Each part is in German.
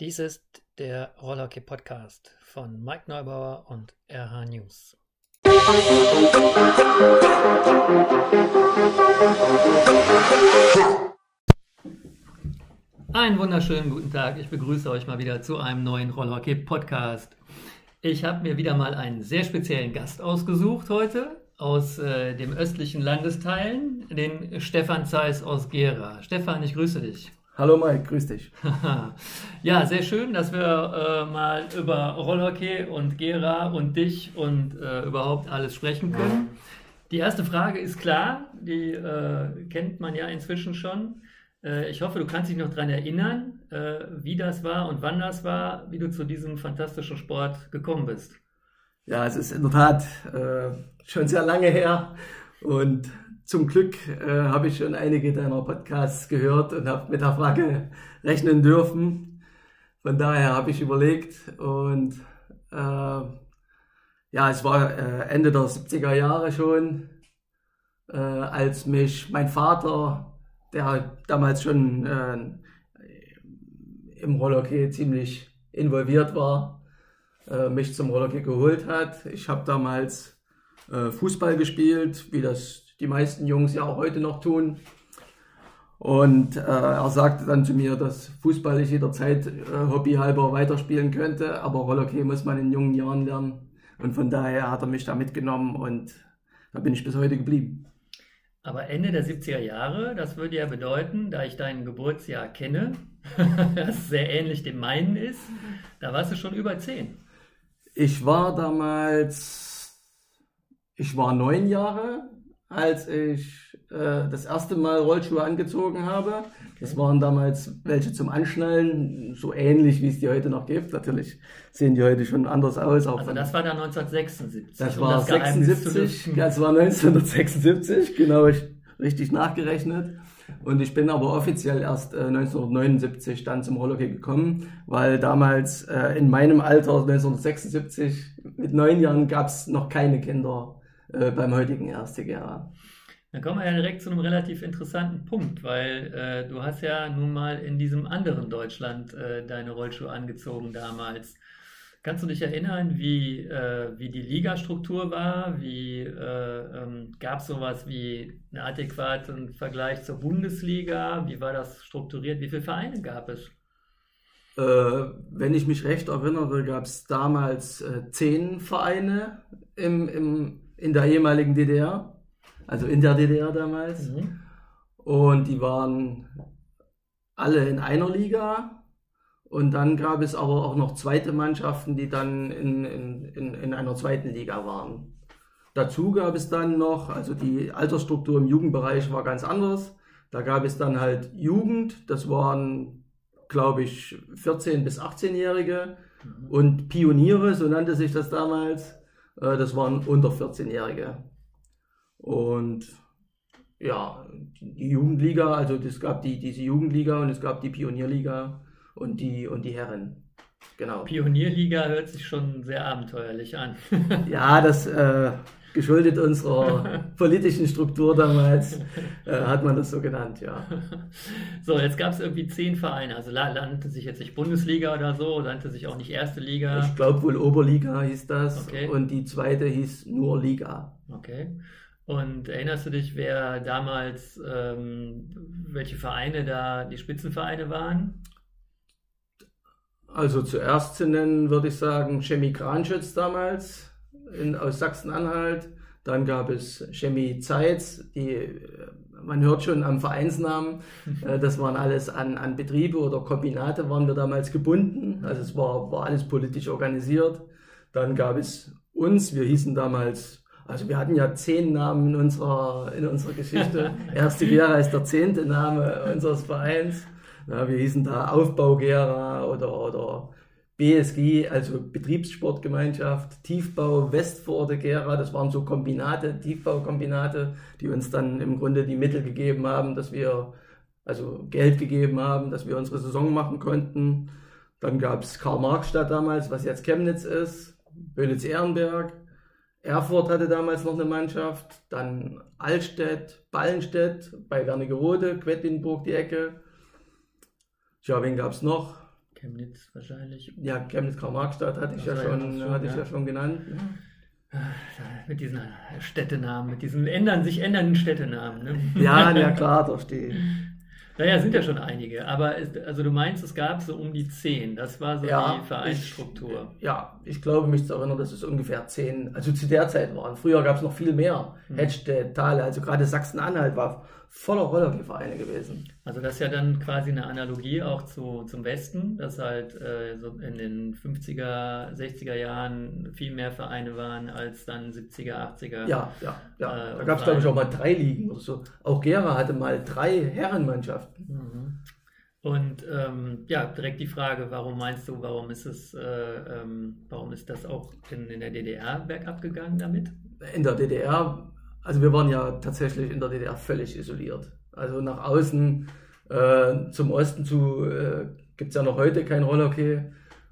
Dies ist der Rollerkey Podcast von Mike Neubauer und RH News. Einen wunderschönen guten Tag. Ich begrüße euch mal wieder zu einem neuen Rollerkey Podcast. Ich habe mir wieder mal einen sehr speziellen Gast ausgesucht heute aus äh, dem östlichen Landesteilen, den Stefan Zeiss aus Gera. Stefan, ich grüße dich. Hallo Mike, grüß dich. ja, sehr schön, dass wir äh, mal über Rollhockey und Gera und dich und äh, überhaupt alles sprechen können. Die erste Frage ist klar, die äh, kennt man ja inzwischen schon. Äh, ich hoffe, du kannst dich noch daran erinnern, äh, wie das war und wann das war, wie du zu diesem fantastischen Sport gekommen bist. Ja, es ist in der Tat äh, schon sehr lange her und zum Glück äh, habe ich schon einige deiner Podcasts gehört und habe mit der Frage rechnen dürfen. Von daher habe ich überlegt und äh, ja, es war äh, Ende der 70er Jahre schon, äh, als mich mein Vater, der damals schon äh, im Rollerhockey ziemlich involviert war, äh, mich zum Rollerhockey geholt hat. Ich habe damals Fußball gespielt, wie das die meisten Jungs ja auch heute noch tun. Und äh, er sagte dann zu mir, dass Fußball ich jederzeit äh, hobbyhalber weiterspielen könnte, aber Rollhockey muss man in jungen Jahren lernen. Und von daher hat er mich da mitgenommen und da bin ich bis heute geblieben. Aber Ende der 70er Jahre, das würde ja bedeuten, da ich dein Geburtsjahr kenne, das sehr ähnlich dem meinen ist, da warst du schon über zehn. Ich war damals, ich war neun Jahre, als ich äh, das erste Mal Rollschuhe angezogen habe. Das waren damals welche zum Anschnallen, so ähnlich wie es die heute noch gibt. Natürlich sehen die heute schon anders aus. also das war dann 1976. Das war das 76, das war 1976, genau, ich, richtig nachgerechnet. Und ich bin aber offiziell erst äh, 1979 dann zum Rollhockey gekommen, weil damals äh, in meinem Alter 1976 mit neun Jahren gab es noch keine Kinder äh, beim heutigen Erstligera. Dann kommen wir ja direkt zu einem relativ interessanten Punkt, weil äh, du hast ja nun mal in diesem anderen Deutschland äh, deine Rollschuhe angezogen damals. Kannst du dich erinnern, wie, äh, wie die Ligastruktur war? Wie äh, ähm, gab es sowas wie einen adäquaten Vergleich zur Bundesliga? Wie war das strukturiert? Wie viele Vereine gab es? Äh, wenn ich mich recht erinnere, gab es damals äh, zehn Vereine im, im in der ehemaligen DDR, also in der DDR damals. Mhm. Und die waren alle in einer Liga. Und dann gab es aber auch noch zweite Mannschaften, die dann in, in, in, in einer zweiten Liga waren. Dazu gab es dann noch, also die Altersstruktur im Jugendbereich war ganz anders. Da gab es dann halt Jugend, das waren, glaube ich, 14- bis 18-Jährige mhm. und Pioniere, so nannte sich das damals. Äh, das waren unter 14-Jährige. Und ja, die Jugendliga, also es gab die, diese Jugendliga und es gab die Pionierliga und die, und die Herren. Genau. Pionierliga hört sich schon sehr abenteuerlich an. ja, das äh, geschuldet unserer politischen Struktur damals, äh, hat man das so genannt, ja. So, jetzt gab es irgendwie zehn Vereine, also nannte sich jetzt nicht Bundesliga oder so, nannte sich auch nicht Erste Liga. Ich glaube wohl Oberliga hieß das okay. und die zweite hieß nur Liga. Okay. Und erinnerst du dich, wer damals, ähm, welche Vereine da die Spitzenvereine waren? Also zuerst zu nennen würde ich sagen Chemie Kranschütz damals in, aus Sachsen-Anhalt. Dann gab es Chemie Zeitz, die man hört schon am Vereinsnamen, äh, das waren alles an, an Betriebe oder Kombinate waren wir damals gebunden. Also es war, war alles politisch organisiert. Dann gab es uns, wir hießen damals, also wir hatten ja zehn Namen in unserer, in unserer Geschichte. Erste Gera ist der zehnte Name unseres Vereins. Ja, wir hießen da Aufbau Gera oder, oder BSG, also Betriebssportgemeinschaft, Tiefbau Westvororte Gera, das waren so Kombinate, Tiefbaukombinate, die uns dann im Grunde die Mittel gegeben haben, dass wir, also Geld gegeben haben, dass wir unsere Saison machen konnten. Dann gab es Karl-Marx-Stadt damals, was jetzt Chemnitz ist, Bönitz-Ehrenberg, Erfurt hatte damals noch eine Mannschaft, dann Altstedt, Ballenstedt, bei Wernigerode, Quedlinburg die Ecke. Tja, wen gab es noch? Chemnitz wahrscheinlich. Ja, Chemnitz-Karl-Marx-Stadt hatte ich, ja schon, hatte ich ja schon genannt. Mit diesen Städtenamen, mit diesen ändern, sich ändernden Städtenamen. Ne? Ja, ja klar, da steht. Naja, sind ja schon einige. Aber es, also du meinst, es gab so um die zehn. Das war so Ja, die Vereinsstruktur. Ich, ja, ich glaube mich zu erinnern, dass es ungefähr zehn, also zu der Zeit waren. Früher gab es noch viel mehr. Hedstedt, Thale, also gerade Sachsen-Anhalt war voller Rollervereine gewesen. Also das ist ja dann quasi eine Analogie auch zu, zum Westen, dass halt äh, so in den 50er, 60er Jahren viel mehr Vereine waren als dann 70er, 80er. Ja, ja, ja. Äh, da gab es, glaube ich, auch mal drei Ligen oder so. Auch Gera hatte mal drei Herrenmannschaften. Mhm. Und ähm, ja, direkt die Frage, warum meinst du, warum ist es, äh, ähm, warum ist das auch in, in der DDR bergab gegangen damit? In der DDR, also wir waren ja tatsächlich in der DDR völlig isoliert. Also nach außen, äh, zum Osten zu, äh, gibt es ja noch heute kein Rollhockey.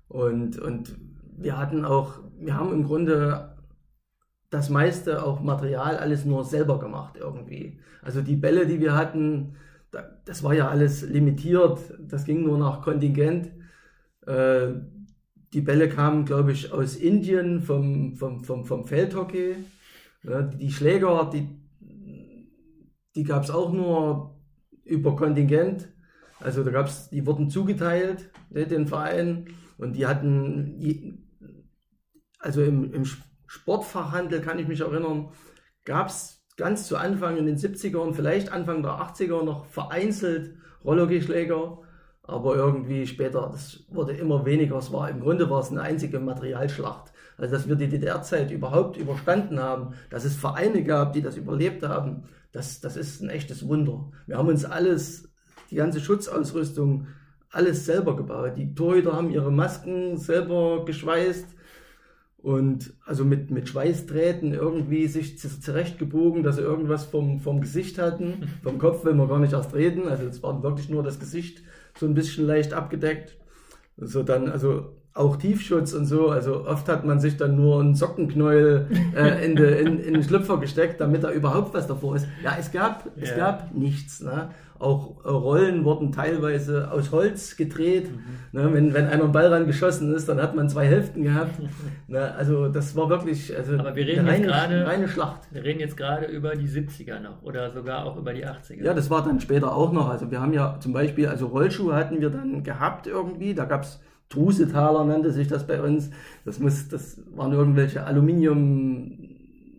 Und, und wir hatten auch, wir haben im Grunde das meiste auch Material alles nur selber gemacht irgendwie. Also die Bälle, die wir hatten, da- das war ja alles limitiert, das ging nur nach Kontingent. Äh, die Bälle kamen, glaube ich, aus Indien vom, vom, vom, vom Feldhockey. Die Schläger, die, die gab es auch nur über Kontingent. Also da gab es, die wurden zugeteilt, ne, den Verein, und die hatten, also im, im Sportfachhandel kann ich mich erinnern, gab es ganz zu Anfang in den 70ern, vielleicht Anfang der 80er noch vereinzelt Rollhockeyschläger, aber irgendwie später, das wurde immer weniger. Es war, im Grunde war es eine einzige Materialschlacht. Also, dass wir die DDR-Zeit überhaupt überstanden haben, dass es Vereine gab, die das überlebt haben, das, das ist ein echtes Wunder. Wir haben uns alles, die ganze Schutzausrüstung, alles selber gebaut. Die Torhüter haben ihre Masken selber geschweißt und also mit, mit Schweißdrähten irgendwie sich zurechtgebogen, dass sie irgendwas vom, vom Gesicht hatten. Vom Kopf will man gar nicht erst reden. Also es war wirklich nur das Gesicht so ein bisschen leicht abgedeckt. So dann, also auch Tiefschutz und so. Also oft hat man sich dann nur einen Sockenknäuel äh, in, de, in, in den Schlüpfer gesteckt, damit da überhaupt was davor ist. Ja, es gab, es Ja. gab nichts. Ne? Auch äh, Rollen wurden teilweise aus Holz gedreht. Ne? Wenn, wenn einer einen Ball ran geschossen ist, dann hat man zwei Hälften gehabt. ne? Also das war wirklich also Aber wir reden reine, gerade- reine Schlacht. Wir reden jetzt gerade über die 70er noch oder sogar auch über die 80er. Ja, das war dann später auch noch. Also wir haben ja zum Beispiel, also Rollschuhe hatten wir dann gehabt irgendwie. Da gab es Drusetaler, nannte sich das bei uns. Das, muss, das waren irgendwelche Aluminium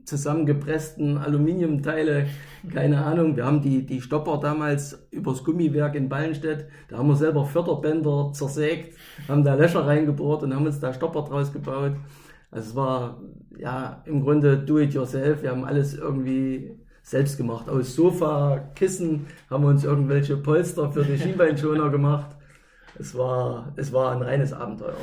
zusammengepressten Aluminiumteile, keine Ahnung. Wir haben die, die Stopper damals übers Gummiwerk in Ballenstedt, da haben wir selber Förderbänder zersägt, haben da Löcher reingebohrt und haben uns da Stopper draus gebaut. Also es war ja im Grunde do it yourself. Wir haben alles irgendwie selbst gemacht. Aus Sofa, Kissen haben wir uns irgendwelche Polster für die Schienbeinschoner gemacht. Es war, es war ein reines Abenteuer.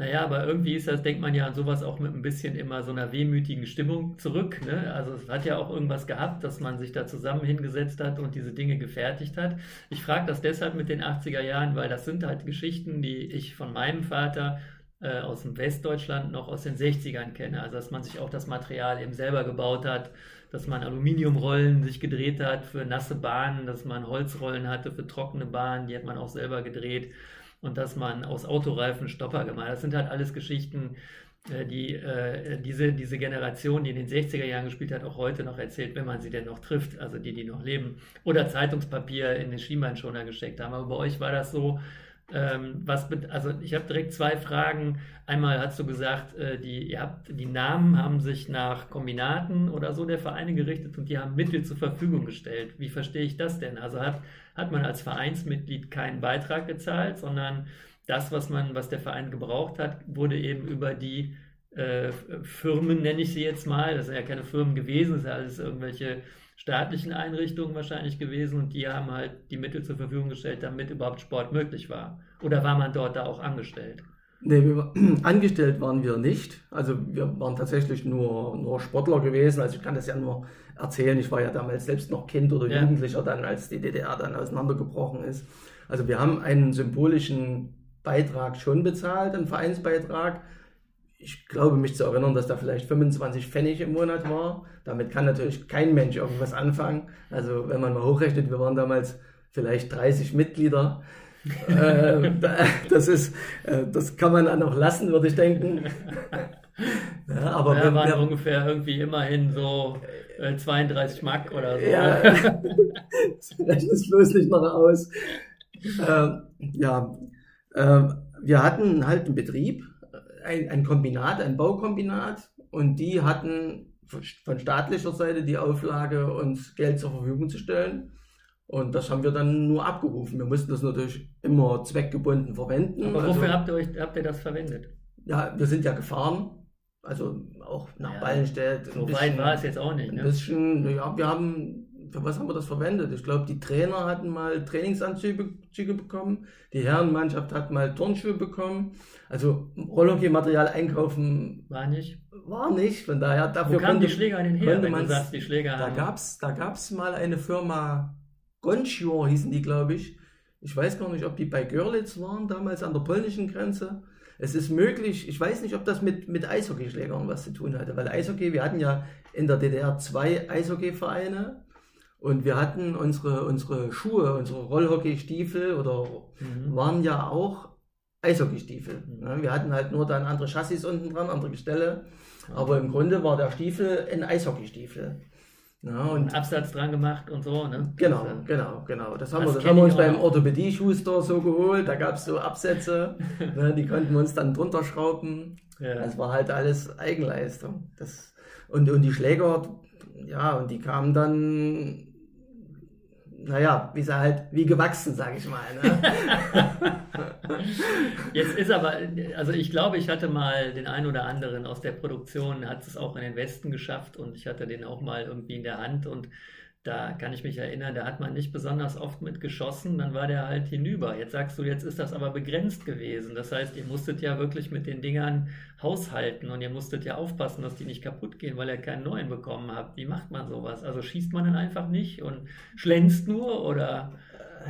Naja, aber irgendwie ist das, denkt man ja an sowas auch mit ein bisschen immer so einer wehmütigen Stimmung zurück. Ne? Also es hat ja auch irgendwas gehabt, dass man sich da zusammen hingesetzt hat und diese Dinge gefertigt hat. Ich frage das deshalb mit den 80er Jahren, weil das sind halt Geschichten, die ich von meinem Vater äh, aus dem Westdeutschland noch aus den 60ern kenne. Also dass man sich auch das Material eben selber gebaut hat, dass man Aluminiumrollen sich gedreht hat für nasse Bahnen, dass man Holzrollen hatte für trockene Bahnen, die hat man auch selber gedreht und dass man aus Autoreifen Stopper gemacht hat. Das sind halt alles Geschichten, äh, die äh, diese, diese Generation, die in den 60er Jahren gespielt hat, auch heute noch erzählt, wenn man sie denn noch trifft, also die, die noch leben. Oder Zeitungspapier in den Schienbeinschoner gesteckt haben. Aber bei euch war das so, ähm, was, also ich habe direkt zwei Fragen. Einmal hast du gesagt, äh, die, ihr habt, die Namen haben sich nach Kombinaten oder so der Vereine gerichtet und die haben Mittel zur Verfügung gestellt. Wie verstehe ich das denn? Also hat, hat man als Vereinsmitglied keinen Beitrag gezahlt, sondern das, was man, was der Verein gebraucht hat, wurde eben über die äh, Firmen, nenne ich sie jetzt mal, das sind ja keine Firmen gewesen, das sind alles irgendwelche staatlichen Einrichtungen wahrscheinlich gewesen und die haben halt die Mittel zur Verfügung gestellt, damit überhaupt Sport möglich war. Oder war man dort da auch angestellt? Nee, wir, angestellt waren wir nicht. Also wir waren tatsächlich nur, nur Sportler gewesen. Also ich kann das ja nur erzählen. Ich war ja damals selbst noch Kind oder Ja. Jugendlicher dann, als die DDR dann auseinandergebrochen ist. Also wir haben einen symbolischen Beitrag schon bezahlt, einen Vereinsbeitrag. Ich glaube mich zu erinnern, dass da vielleicht 25 Pfennig im Monat war. Damit kann natürlich kein Mensch irgendwas anfangen. Also wenn man mal hochrechnet, wir waren damals vielleicht 30 Mitglieder. äh, das ist, äh, das kann man dann auch lassen, würde ich denken. Ja, aber ja, wenn, waren wir, ungefähr irgendwie immerhin so äh, 32 Mark oder so. Ja, rechne es bloß nicht noch aus. Äh, ja, äh, wir hatten halt einen Betrieb, ein, ein Kombinat, ein Baukombinat und die hatten von staatlicher Seite die Auflage, uns Geld zur Verfügung zu stellen. Und das haben wir dann nur abgerufen. Wir mussten das natürlich immer zweckgebunden verwenden. Aber wofür also, habt, ihr euch, habt ihr das verwendet? Ja, wir sind ja gefahren. Also auch nach ja, Ballenstedt. So weit war es jetzt auch nicht. Ne? Ein bisschen, ja, wir haben, für was haben wir das verwendet? Ich glaube, die Trainer hatten mal Trainingsanzüge bekommen, die Herrenmannschaft hat mal Turnschuhe bekommen. Also Rollhockey-Material einkaufen war nicht. War nicht, von daher dafür Wo kamen die Schläger denn her, wenn du sagst, die Schläger da Gab's, da gab es mal eine Firma, Gonchior hießen die, glaube ich. Ich weiß gar nicht, ob die bei Görlitz waren, damals an der polnischen Grenze. Es ist möglich, ich weiß nicht, ob das mit, mit Eishockeyschlägern was zu tun hatte, weil Eishockey, wir hatten ja in der DDR zwei Eishockeyvereine und wir hatten unsere, unsere Schuhe, unsere Rollhockeystiefel oder mhm. waren ja auch Eishockeystiefel. Mhm. Wir hatten halt nur dann andere Chassis unten dran, andere Gestelle, aber im Grunde war der Stiefel ein Eishockeystiefel. Ja, und Absatz dran gemacht und so, ne? Genau, genau, genau. Das haben, das wir, das haben wir uns beim Orthopädie-Schuster so geholt. Da gab es so Absätze, ne, die konnten wir uns dann drunter schrauben. Ja. Das war halt alles Eigenleistung. Das, und, und die Schläger, ja, und die kamen dann naja, wie sie halt, wie gewachsen, sage ich mal. Ne? Jetzt ist aber, also ich glaube, ich hatte mal den einen oder anderen aus der Produktion, hat es auch in den Westen geschafft und ich hatte den auch mal irgendwie in der Hand und da kann ich mich erinnern, da hat man nicht besonders oft mit geschossen, dann war der halt hinüber. Jetzt sagst du, jetzt ist das aber begrenzt gewesen. Das heißt, ihr musstet ja wirklich mit den Dingern haushalten und ihr musstet ja aufpassen, dass die nicht kaputt gehen, weil ihr keinen neuen bekommen habt. Wie macht man sowas? Also schießt man dann einfach nicht und schlänzt nur oder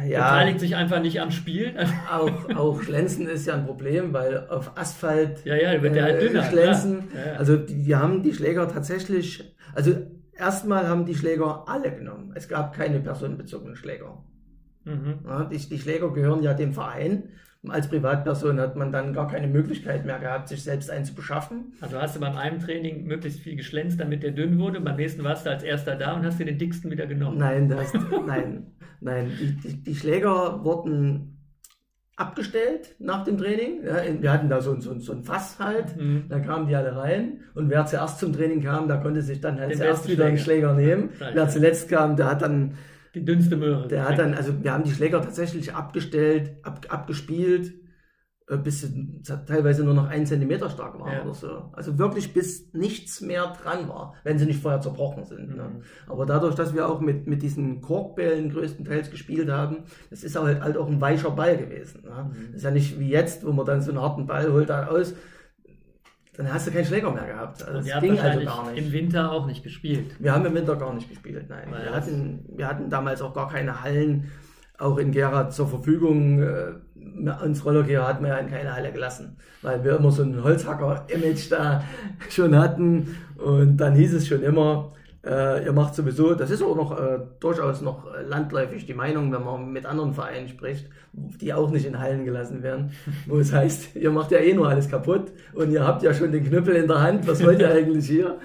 ja, beteiligt sich einfach nicht am Spiel? auch, auch Schlänzen ist ja ein Problem, weil auf Asphalt ja, ja, wird der halt dünner, Schlänzen, ja. also die, die haben die Schläger tatsächlich, also Erstmal haben die Schläger alle genommen. Es gab keine personenbezogenen Schläger. Mhm. Ja, die, die, Schläger gehören ja dem Verein. Als Privatperson hat man dann gar keine Möglichkeit mehr gehabt, sich selbst einen zu beschaffen. Also hast du beim einen Training möglichst viel geschlänzt, damit der dünn wurde. Beim nächsten warst du als erster da und hast dir den dicksten wieder genommen. Nein, das, nein, nein. Die, die, die Schläger wurden abgestellt nach dem Training. Ja, wir hatten da so, so, so ein Fass halt, mhm. da kamen die alle rein und wer zuerst zum Training kam, der konnte sich dann halt Den zuerst wieder einen Schläger nehmen. Right, wer zuletzt kam, der hat dann die dünnste Möhre. Der hat dann, also wir haben die Schläger tatsächlich abgestellt, ab, abgespielt äh, bis sie teilweise nur noch einen Zentimeter stark waren ja. oder so. Also wirklich bis nichts mehr dran war, wenn sie nicht vorher zerbrochen sind. Ne? Mhm. Ne? Aber dadurch, dass wir auch mit, mit diesen Korkbällen größtenteils gespielt haben, das ist halt, halt auch ein weicher Ball gewesen. Ne? Mhm. Das ist ja nicht wie jetzt, wo man dann so einen harten Ball holt da aus, dann hast du keinen Schläger mehr gehabt. Also das ging also gar nicht. Im Winter auch nicht gespielt. Wir haben im Winter gar nicht gespielt, nein. wir hatten, wir hatten damals auch gar keine Hallen auch in Gera zur Verfügung. Äh, uns Rollergeher hat man ja in keine Halle gelassen, weil wir immer so ein Holzhacker-Image da schon hatten. Und dann hieß es schon immer, äh, ihr macht sowieso, das ist auch noch äh, durchaus noch landläufig die Meinung, wenn man mit anderen Vereinen spricht, die auch nicht in Hallen gelassen werden, wo es heißt, ihr macht ja eh nur alles kaputt und ihr habt ja schon den Knüppel in der Hand, was wollt ihr eigentlich hier?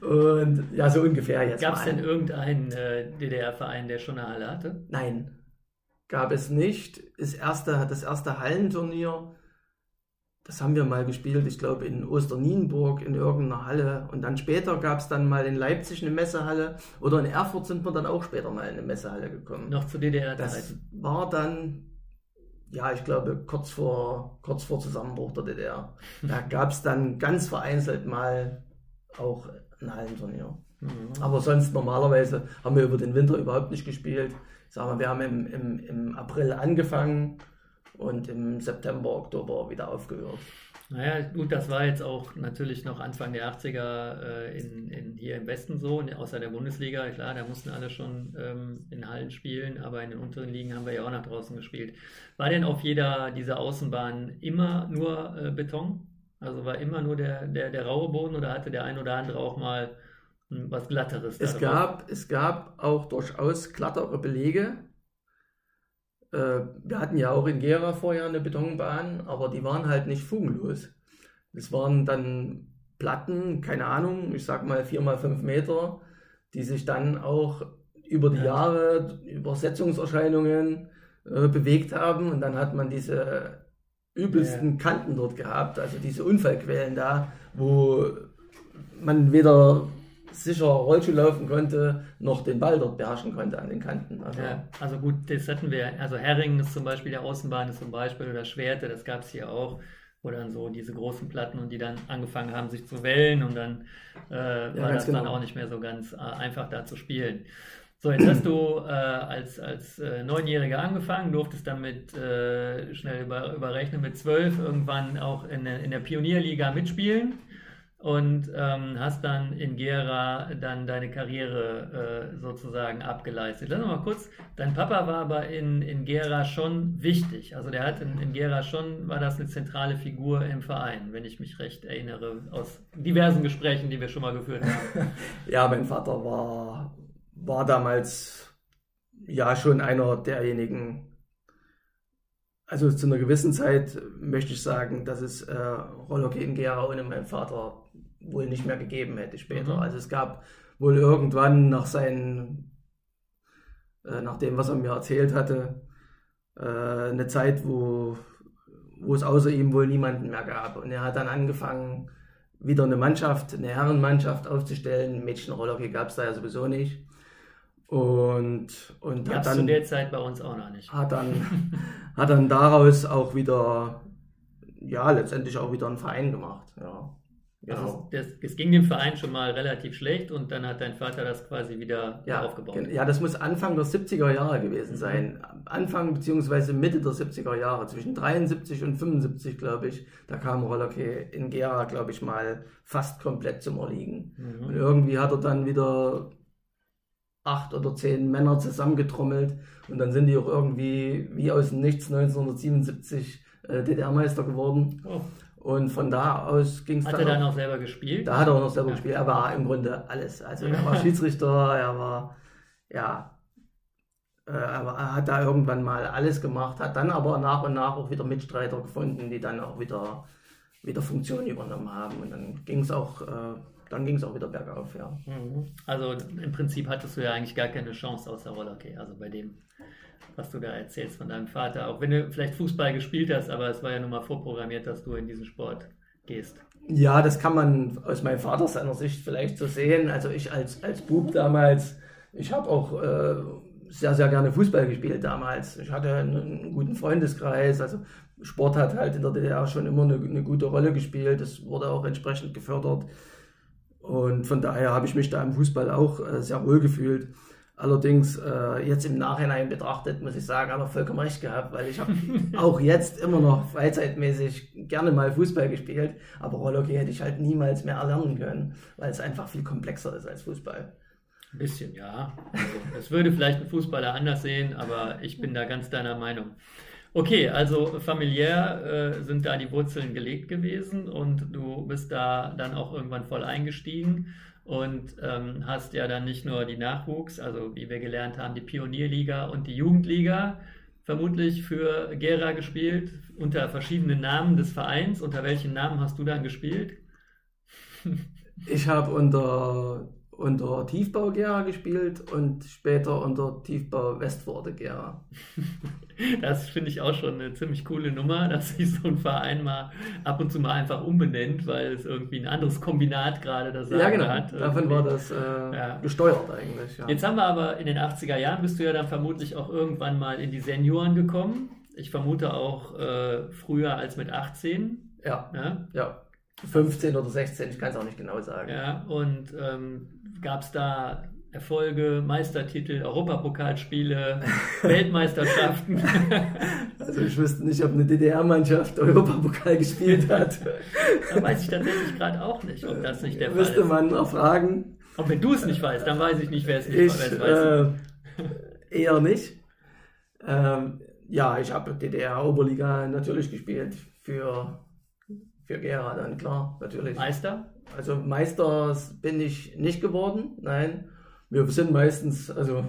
Und ja, so ungefähr jetzt. Gab es denn irgendeinen äh, DDR-Verein, der schon eine Halle hatte? Nein, gab es nicht. Das erste, das erste Hallenturnier, das haben wir mal gespielt, ich glaube in Osternienburg in irgendeiner Halle. Und dann später gab es dann mal in Leipzig eine Messehalle oder in Erfurt sind wir dann auch später mal in eine Messehalle gekommen. Noch zu DDR-Zeit. Das war dann, ja, ich glaube, kurz vor, kurz vor Zusammenbruch der DDR. Da gab es dann ganz vereinzelt mal auch ein Hallenturnier. Mhm. Aber sonst normalerweise haben wir über den Winter überhaupt nicht gespielt sagen wir, wir haben im, im, im April angefangen und im September, Oktober wieder aufgehört. Naja, gut, das war jetzt auch natürlich noch Anfang der 80er äh, in, in, hier im Westen so, außer der Bundesliga. Klar, da mussten alle schon ähm, in Hallen spielen, aber in den unteren Ligen haben wir ja auch nach draußen gespielt. War denn auf jeder dieser Außenbahnen immer nur äh, Beton? Also war immer nur der, der, der raue Boden oder hatte der ein oder andere auch mal was Glatteres. Es gab, es gab auch durchaus glattere Belege. Äh, wir hatten ja auch in Gera vorher eine Betonbahn, aber die waren halt nicht fugenlos. Das waren dann Platten, keine Ahnung, ich sag mal vier mal fünf Meter, die sich dann auch über die ja. Jahre, Übersetzungserscheinungen äh, bewegt haben und dann hat man diese übelsten. Kanten dort gehabt, also diese Unfallquellen da, wo man weder sicher Rollschuh laufen konnte, noch den Ball dort beherrschen konnte an den Kanten. Also, ja, also gut, das hatten wir, also Herringen ist zum Beispiel, der Außenbahn ist zum Beispiel, oder Schwerte, das gab es hier auch, wo dann so diese großen Platten und die dann angefangen haben, sich zu wellen und dann äh, war ja, das genau. dann auch nicht mehr so ganz äh, einfach da zu spielen. So, jetzt hast du äh, als, als äh, Neunjähriger angefangen, durftest damit äh, schnell über, überrechnen mit zwölf irgendwann auch in, in der Pionierliga mitspielen und ähm, hast dann in Gera dann deine Karriere äh, sozusagen abgeleistet. Lass mal kurz, dein Papa war aber in, in Gera schon wichtig. Also der hat in, in Gera schon, war das eine zentrale Figur im Verein, wenn ich mich recht erinnere, aus diversen Gesprächen, die wir schon mal geführt haben. ja, mein Vater war, war damals ja schon einer derjenigen, also zu einer gewissen Zeit möchte ich sagen, dass es äh, Rollhockey in Gera ohne meinen Vater wohl nicht mehr gegeben hätte später. Mhm. Also es gab wohl irgendwann nach seinen, äh, nach dem, was er mir erzählt hatte, äh, eine Zeit, wo, wo es außer ihm wohl niemanden mehr gab. Und er hat dann angefangen, wieder eine Mannschaft, eine Herrenmannschaft aufzustellen. Mädchenroller gab es da ja sowieso nicht. Und, und hat dann, zu der Zeit bei uns auch noch nicht. Hat dann, hat dann daraus auch wieder, ja, letztendlich auch wieder einen Verein gemacht. Ja. Genau. Also es ging dem Verein schon mal relativ schlecht und dann hat dein Vater das quasi wieder ja, aufgebaut. Ja, das muss Anfang der 70er Jahre gewesen sein. Anfang bzw. Mitte der 70er Jahre, zwischen 73 und 75, glaube ich, da kam Rollerkey in Gera, glaube ich, mal fast komplett zum Erliegen. Mhm. Und irgendwie hat er dann wieder acht oder zehn Männer zusammengetrommelt und dann sind die auch irgendwie wie aus dem Nichts 1977 äh, DDR-Meister geworden. Oh. Und von da aus ging es dann. Hat er dann auch selber gespielt? Da hat er auch noch selber ja. gespielt. Er war im Grunde alles. Also er war Schiedsrichter, er war, ja, äh, er hat da irgendwann mal alles gemacht, hat dann aber nach und nach auch wieder Mitstreiter gefunden, die dann auch wieder, wieder Funktion übernommen haben. Und dann ging es auch, äh, dann ging es auch wieder bergauf, ja. Mhm. Also im Prinzip hattest du ja eigentlich gar keine Chance außer Rollerkey, also bei dem was du da erzählst von deinem Vater. Auch wenn du vielleicht Fußball gespielt hast, aber es war ja nun mal vorprogrammiert, dass du in diesen Sport gehst. Ja, das kann man aus meinem Vater seiner Sicht vielleicht so sehen. Also ich als, als Bub damals, ich habe auch äh, sehr, sehr gerne Fußball gespielt damals. Ich hatte einen, einen, guten Freundeskreis. Also Sport hat halt in der DDR schon immer eine, eine gute Rolle gespielt. Das wurde auch entsprechend gefördert. Und von daher habe ich mich da im Fußball auch äh, sehr wohl gefühlt. Allerdings äh, jetzt im Nachhinein betrachtet, muss ich sagen, hat er vollkommen recht gehabt, weil ich habe auch jetzt immer noch freizeitmäßig gerne mal Fußball gespielt, aber Rollhockey hätte ich halt niemals mehr erlernen können, weil es einfach viel komplexer ist als Fußball. Ein bisschen, ja. Also, das würde vielleicht ein Fußballer anders sehen, aber ich bin da ganz deiner Meinung. Okay, also familiär äh, sind da die Wurzeln gelegt gewesen und du bist da dann auch irgendwann voll eingestiegen und ähm, hast ja dann nicht nur die Nachwuchs, also wie wir gelernt haben, die Pionierliga und die Jugendliga vermutlich für Gera gespielt, unter verschiedenen Namen des Vereins. Unter welchen Namen hast du dann gespielt? Ich habe unter unter Tiefbau Gera gespielt und später unter Tiefbau Westforde Gera. Das finde ich auch schon eine ziemlich coole Nummer, dass sich so ein Verein mal ab und zu mal einfach umbenennt, weil es irgendwie ein anderes Kombinat gerade das ja, genau. hat. Davon war das äh, ja. gesteuert eigentlich. Ja. Jetzt haben wir aber in den 80er Jahren bist du ja dann vermutlich auch irgendwann mal in die Senioren gekommen. Ich vermute auch äh, früher als mit 18. Ja. ja. ja. 15 oder 16, ich kann es auch nicht genau sagen. Ja, und ähm, gab es da Erfolge, Meistertitel, Europapokalspiele, Weltmeisterschaften? Also ich wüsste nicht, ob eine DDR-Mannschaft Europapokal gespielt hat. Da weiß ich tatsächlich gerade auch nicht, ob das nicht der Fall ist. Müsste man erfragen. Und wenn du es nicht weißt, dann weiß ich nicht, wer es nicht ich, weiß. Äh, eher nicht. Ähm, ja, ich habe DDR-Oberliga natürlich gespielt für für Gera dann, klar, natürlich. Meister? Also Meister bin ich nicht geworden, nein. wir sind meistens, also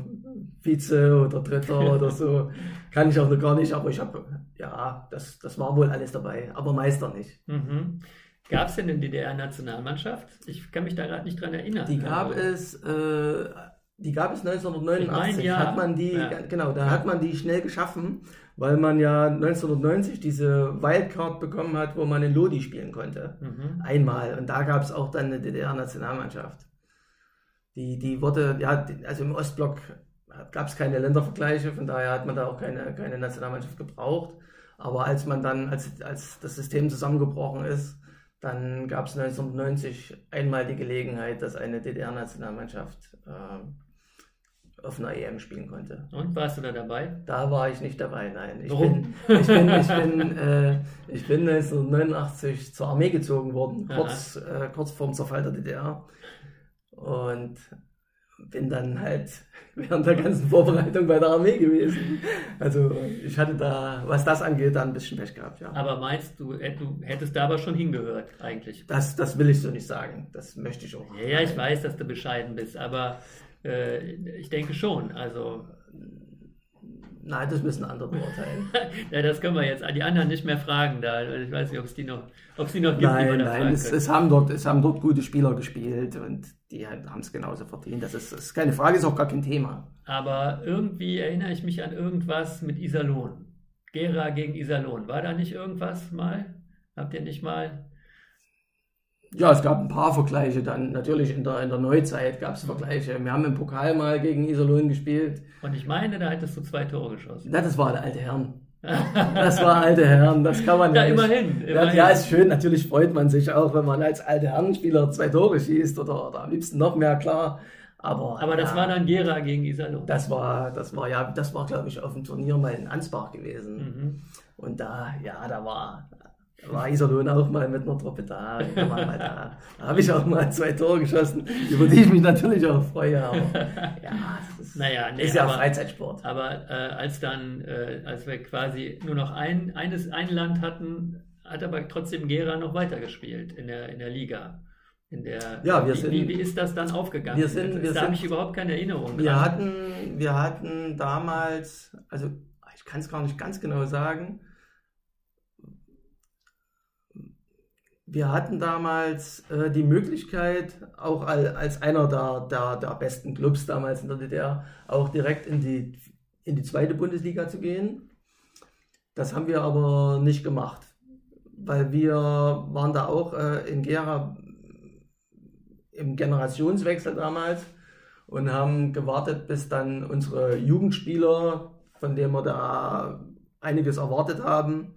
Vize oder Dritter oder so, kann ich auch noch gar nicht, aber ich habe, ja, das, das war wohl alles dabei, aber Meister nicht. Mhm. Gab es denn eine DDR-Nationalmannschaft? Ich kann mich da gerade nicht dran erinnern. Die gab also, es, äh, die gab es 1989. Ich mein, ja. Hat man die, Ja. genau, da Ja. hat man die schnell geschaffen, weil man ja 1990 diese Wildcard bekommen hat, wo man in Lodi spielen konnte. Mhm. Einmal. Und da gab es auch dann eine DDR-Nationalmannschaft. Die, die wurde, ja, also im Ostblock gab es keine Ländervergleiche, von daher hat man da auch keine, keine Nationalmannschaft gebraucht. Aber als man dann, als, als das System zusammengebrochen ist, dann gab es 1990 einmal die Gelegenheit, dass eine DDR-Nationalmannschaft äh, auf einer EM spielen konnte. Und warst du da dabei? Da war ich nicht dabei, nein. Ich Warum? bin, ich bin, ich bin, äh, ich bin 1989 zur Armee gezogen worden, kurz, äh, kurz vorm Zerfall der DDR. Und bin dann halt während der ganzen Vorbereitung bei der Armee gewesen. Also ich hatte da, was das angeht, dann ein bisschen Pech gehabt, ja. Aber meinst du, äh, du hättest da aber schon hingehört, eigentlich? Das, das will ich so nicht sagen. Das möchte ich auch. Ja, ja, ich weiß, dass du bescheiden bist, aber äh, ich denke schon. Also, Nein, das müssen andere beurteilen. ja, das können wir jetzt an die anderen nicht mehr fragen. Da. Ich weiß nicht, ob es die noch, ob es die noch gibt, die Nein, da nein, es, es, haben dort, es haben dort gute Spieler gespielt und die haben es genauso verdient. Das ist, das ist keine Frage, ist auch gar kein Thema. Aber irgendwie erinnere ich mich an irgendwas mit Iserlohn. Gera gegen Iserlohn. War da nicht irgendwas mal? Habt ihr nicht mal? Ja, es gab ein paar Vergleiche dann. Natürlich in der, in der Neuzeit gab es Vergleiche. Wir haben im Pokal mal gegen Iserlohn gespielt. Und ich meine, da hättest du zwei Tore geschossen. Na, das waren alte Herren. Das war alte Herren, das kann man Ja, nicht. immerhin. Ja, immerhin. ja, ist schön. Natürlich freut man sich auch, wenn man als alte Herrenspieler zwei Tore schießt oder, oder am liebsten noch mehr, klar. Aber, Aber das ja, war dann Gera gegen Iserlohn. das war, das war ja, das war glaube ich auf dem Turnier mal in Ansbach gewesen. Mhm. Und da, ja, da war, war Iserlohn auch mal mit einer Truppe da. Da, da. da habe ich auch mal zwei Tore geschossen, über die ich mich natürlich auch freue. Aber ja, das ist, Naja, nee, ist ja aber- Freizeitsport. Aber äh, als dann, äh, als wir quasi nur noch ein, eines, ein Land hatten, hat aber trotzdem Gera noch weitergespielt in der, in der Liga. In der, Ja, wir wie, sind- wie, wie ist das dann aufgegangen? Wir sind- wir da habe ich überhaupt keine Erinnerung Wir dran. hatten, wir hatten damals, also ich kann es gar nicht ganz genau sagen, wir hatten damals äh, die Möglichkeit, auch al- als einer der, der, der besten Clubs damals in der DDR, auch direkt in die, in die zweite Bundesliga zu gehen. Das haben wir aber nicht gemacht, weil wir waren da auch äh, in Gera im Generationswechsel damals und haben gewartet, bis dann unsere Jugendspieler, von denen wir da einiges erwartet haben,